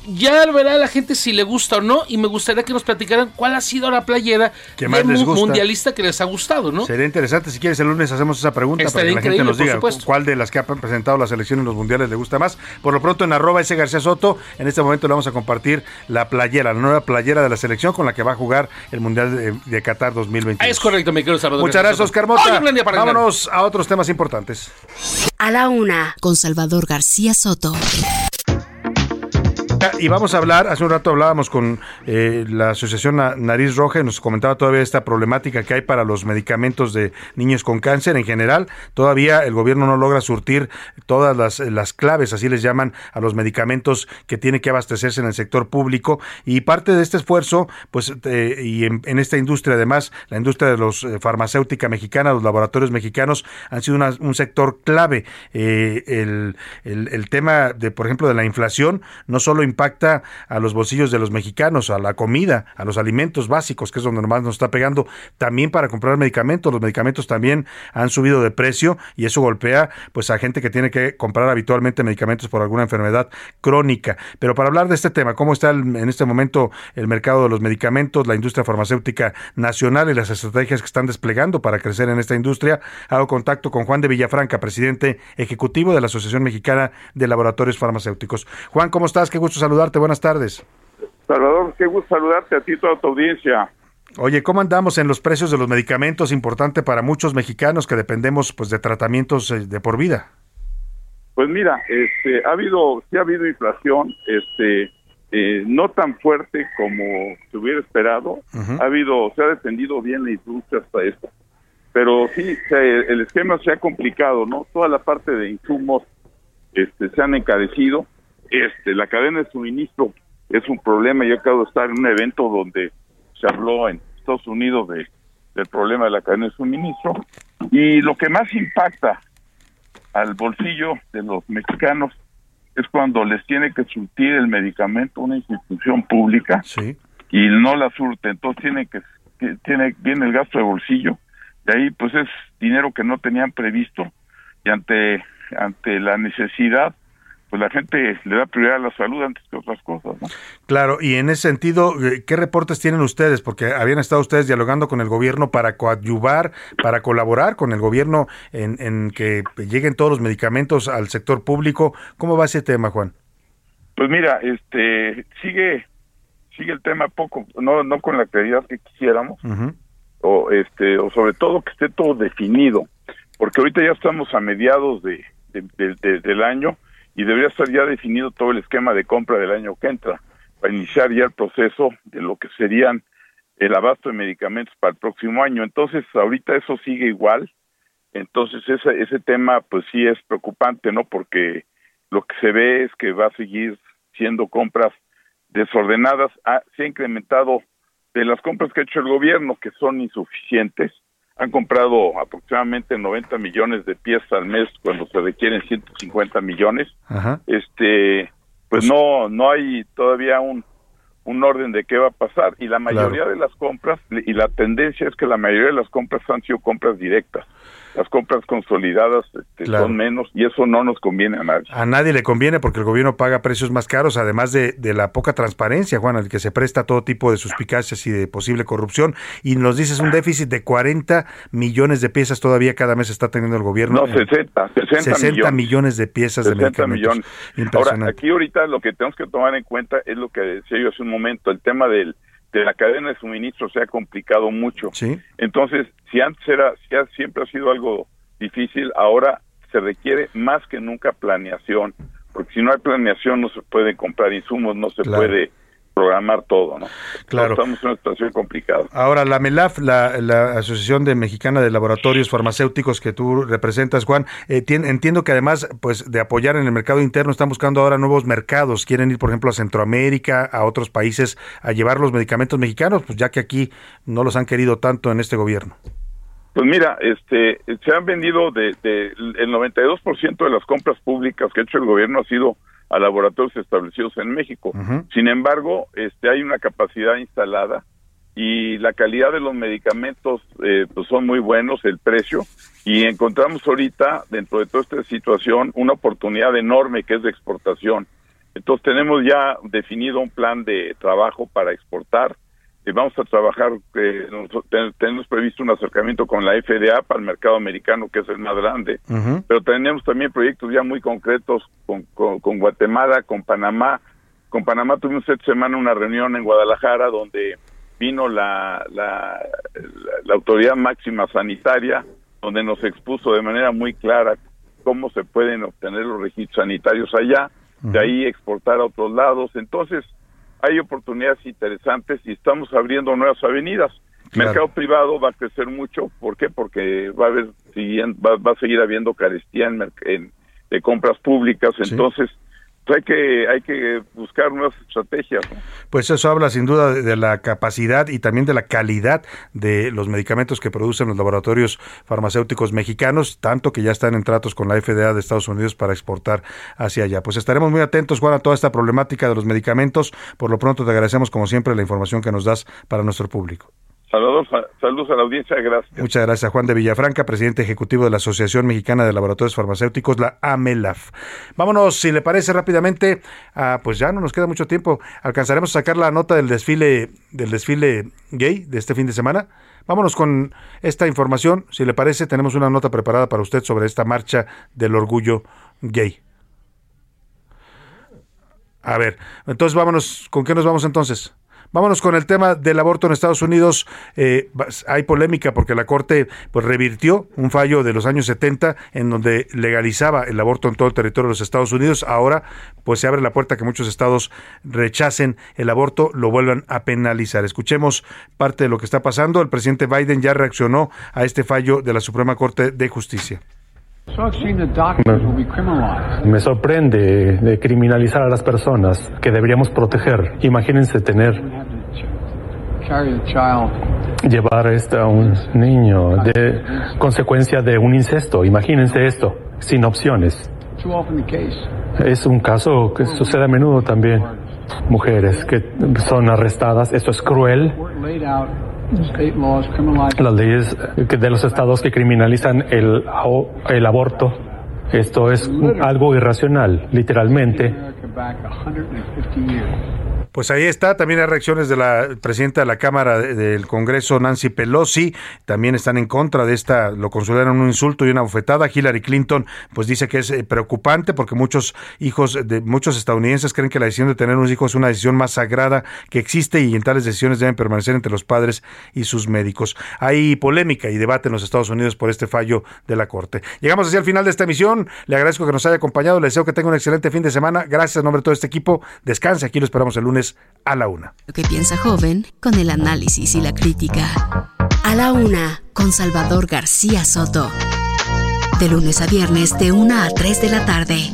Ya verá la gente si le gusta o no. Y me gustaría que nos platicaran cuál ha sido la playera ¿Qué más les gusta? mundialista que les ha gustado, ¿no? Sería interesante, si quieres el lunes hacemos esa pregunta para que la gente nos diga cuál de las que ha presentado la selección en los mundiales le gusta más. Por lo pronto en arroba ese García Soto, en este momento le vamos a compartir la playera, la nueva playera de la selección con la que va a jugar el Mundial de, de Qatar 2022. Es correcto, mi querido Salvador. Muchas gracias, Oscar Mota. Hoy Vámonos a otros temas importantes. A la una, con Salvador García Soto. Y vamos a hablar, hace un rato hablábamos con eh, la Asociación Na- Nariz Roja y nos comentaba todavía esta problemática que hay para los medicamentos de niños con cáncer en general. Todavía el gobierno no logra surtir todas las, las claves, así les llaman, a los medicamentos que tiene que abastecerse en el sector público. Y parte de este esfuerzo, pues, eh, y en, en esta industria además, la industria de los eh, farmacéutica mexicana, los laboratorios mexicanos, han sido una- un sector clave. Eh, el, el- el tema de, por ejemplo, de la inflación, no solo impacta a los bolsillos de los mexicanos, a la comida, a los alimentos básicos, que es donde más nos está pegando, también para comprar medicamentos. Los medicamentos también han subido de precio y eso golpea pues a gente que tiene que comprar habitualmente medicamentos por alguna enfermedad crónica. Pero para hablar de este tema, ¿cómo está en este momento el mercado de los medicamentos, la industria farmacéutica nacional y las estrategias que están desplegando para crecer en esta industria? Hago contacto con Juan de Villafranca, presidente ejecutivo de la Asociación Mexicana de Laboratorios Farmacéuticos. Juan, ¿cómo estás? Qué gusto saludarte. Buenas tardes. Salvador, qué gusto saludarte a ti y toda tu audiencia. Oye, ¿cómo andamos en los precios de los medicamentos? Importante para muchos mexicanos que dependemos pues de tratamientos eh, de por vida. Pues mira, este, ha habido, sí ha habido inflación, este, eh, no tan fuerte como se hubiera esperado. Ha habido, se ha defendido bien la industria hasta esto. Pero sí, se- el esquema se ha complicado, ¿no? Toda la parte de insumos, este, se han encarecido. Este, la cadena de suministro es un problema. Yo acabo de estar en un evento donde se habló en Estados Unidos de, del problema de la cadena de suministro. Y lo que más impacta al bolsillo de los mexicanos es cuando les tiene que surtir el medicamento una institución pública y no la surte, entonces tiene que, que- tiene viene el gasto de bolsillo, de ahí pues es dinero que no tenían previsto y ante ante la necesidad pues la gente le da prioridad a la salud antes que otras cosas, ¿no? Claro, y en ese sentido, eh, ¿qué reportes tienen ustedes? Porque habían estado ustedes dialogando con el gobierno para coadyuvar, para colaborar con el gobierno en, en que lleguen todos los medicamentos al sector público. ¿Cómo va ese tema, Juan? Pues mira, este sigue sigue el tema poco, no no con la claridad que quisiéramos. o este o sobre todo que esté todo definido porque ahorita ya estamos a mediados de, de- de- de- del año y debería estar ya definido todo el esquema de compra del año que entra para iniciar ya el proceso de lo que serían el abasto de medicamentos para el próximo año. Entonces ahorita eso sigue igual. Entonces ese ese tema pues sí es preocupante no porque lo que se ve es que va a seguir siendo compras desordenadas. Ah, se ha incrementado de las compras que ha hecho el gobierno, que son insuficientes, han comprado aproximadamente 90 millones de piezas al mes cuando se requieren 150 millones. Ajá. Este, pues no no hay todavía un un orden de qué va a pasar y la mayoría de las compras y la tendencia es que la mayoría de las compras han sido compras directas. Las compras consolidadas este, Claro. son menos y eso no nos conviene a nadie. A nadie le conviene porque el gobierno paga precios más caros, además de, de la poca transparencia, Juan, al que se presta todo tipo de suspicacias y de posible corrupción. Y nos dices un déficit de 40 millones de piezas todavía cada mes está teniendo el gobierno. No, 60, 60, 60 millones. millones de piezas de 60 medicamentos. millones. Ahora, aquí ahorita lo que tenemos que tomar en cuenta es lo que decía yo hace un momento, el tema del, de la cadena de suministro se ha complicado mucho. Sí. Entonces, si antes era, si ha- siempre ha sido algo difícil, ahora se requiere más que nunca planeación, porque si no hay planeación no se puede comprar insumos, no se Claro. puede programar todo, ¿no? Claro. Estamos en una situación complicada. Ahora, la MELAF, la, la Asociación de Mexicana de Laboratorios Farmacéuticos que tú representas, Juan, eh, tien- entiendo que además pues de apoyar en el mercado interno, están buscando ahora nuevos mercados. Quieren ir, por ejemplo, a Centroamérica, a otros países, a llevar los medicamentos mexicanos, pues ya que aquí no los han querido tanto en este gobierno. Pues mira, este, se han vendido de, de el 92% de las compras públicas que ha hecho el gobierno ha sido a laboratorios establecidos en México. Sin embargo, este, hay una capacidad instalada y la calidad de los medicamentos eh, pues son muy buenos, el precio, y encontramos ahorita, dentro de toda esta situación, una oportunidad enorme que es de exportación. Entonces tenemos ya definido un plan de trabajo para exportar. Y vamos a trabajar, eh, tenemos previsto un acercamiento con la FDA para el mercado americano, que es el más grande, pero tenemos también proyectos ya muy concretos con, con, con Guatemala, con Panamá. Con Panamá tuvimos esta semana una reunión en Guadalajara donde vino la, la, la- la autoridad máxima sanitaria, donde nos expuso de manera muy clara cómo se pueden obtener los registros sanitarios allá, de ahí exportar a otros lados. Entonces, hay oportunidades interesantes y estamos abriendo nuevas avenidas. Claro. Mercado privado va a crecer mucho, ¿por qué? Porque va a haber va, va a seguir habiendo carestía en- de compras públicas, entonces pues hay que hay que buscar nuevas estrategias. Pues eso habla sin duda de, de la capacidad y también de la calidad de los medicamentos que producen los laboratorios farmacéuticos mexicanos, tanto que ya están en tratos con la FDA de Estados Unidos para exportar hacia allá. Pues estaremos muy atentos, Juan, a toda esta problemática de los medicamentos. Por lo pronto te agradecemos como siempre la información que nos das para nuestro público. Saludos, saludos a la audiencia, gracias. Muchas gracias Juan de Villafranca, presidente ejecutivo de la Asociación Mexicana de Laboratorios Farmacéuticos, la AMELAF. Vámonos, si le parece rápidamente, ah, pues ya no nos queda mucho tiempo. ¿Alcanzaremos a sacar la nota del desfile, del desfile gay de este fin de semana? Vámonos con esta información. Si le parece, tenemos una nota preparada para usted sobre esta marcha del orgullo gay. A ver, entonces vámonos, ¿con qué nos vamos entonces? Vámonos con el tema del aborto en Estados Unidos. Eh, hay polémica porque la Corte pues, revirtió un fallo de los años 70 en donde legalizaba el aborto en todo el territorio de los Estados Unidos. Ahora pues se abre la puerta que muchos estados rechacen el aborto, lo vuelvan a penalizar. Escuchemos parte de lo que está pasando. El presidente Biden ya reaccionó a este fallo de la Suprema Corte de Justicia. Me sorprende de criminalizar a las personas que deberíamos proteger. Imagínense tener, llevar a un niño de consecuencia de un incesto. Imagínense esto, sin opciones. Es un caso que sucede a menudo también. Mujeres que son arrestadas. Esto es cruel. Las leyes de los estados que criminalizan el, el aborto. Esto es algo irracional, literalmente. America back 150 years. Pues ahí está, también hay reacciones de la presidenta de la Cámara de- del Congreso, Nancy Pelosi, también están en contra de esta, lo consideran un insulto y una bofetada. Hillary Clinton, pues dice que es eh, preocupante porque muchos hijos de muchos estadounidenses creen que la decisión de tener un hijo es una decisión más sagrada que existe y en tales decisiones deben permanecer entre los padres y sus médicos. Hay polémica y debate en los Estados Unidos por este fallo de la Corte. Llegamos hacia el final de esta emisión, le agradezco que nos haya acompañado, le deseo que tenga un excelente fin de semana, gracias en nombre de todo este equipo, descanse, aquí lo esperamos el lunes a la una. Lo que piensa joven con el análisis y la crítica. A la una con Salvador García Soto. De lunes a viernes de 1 a 3 de la tarde.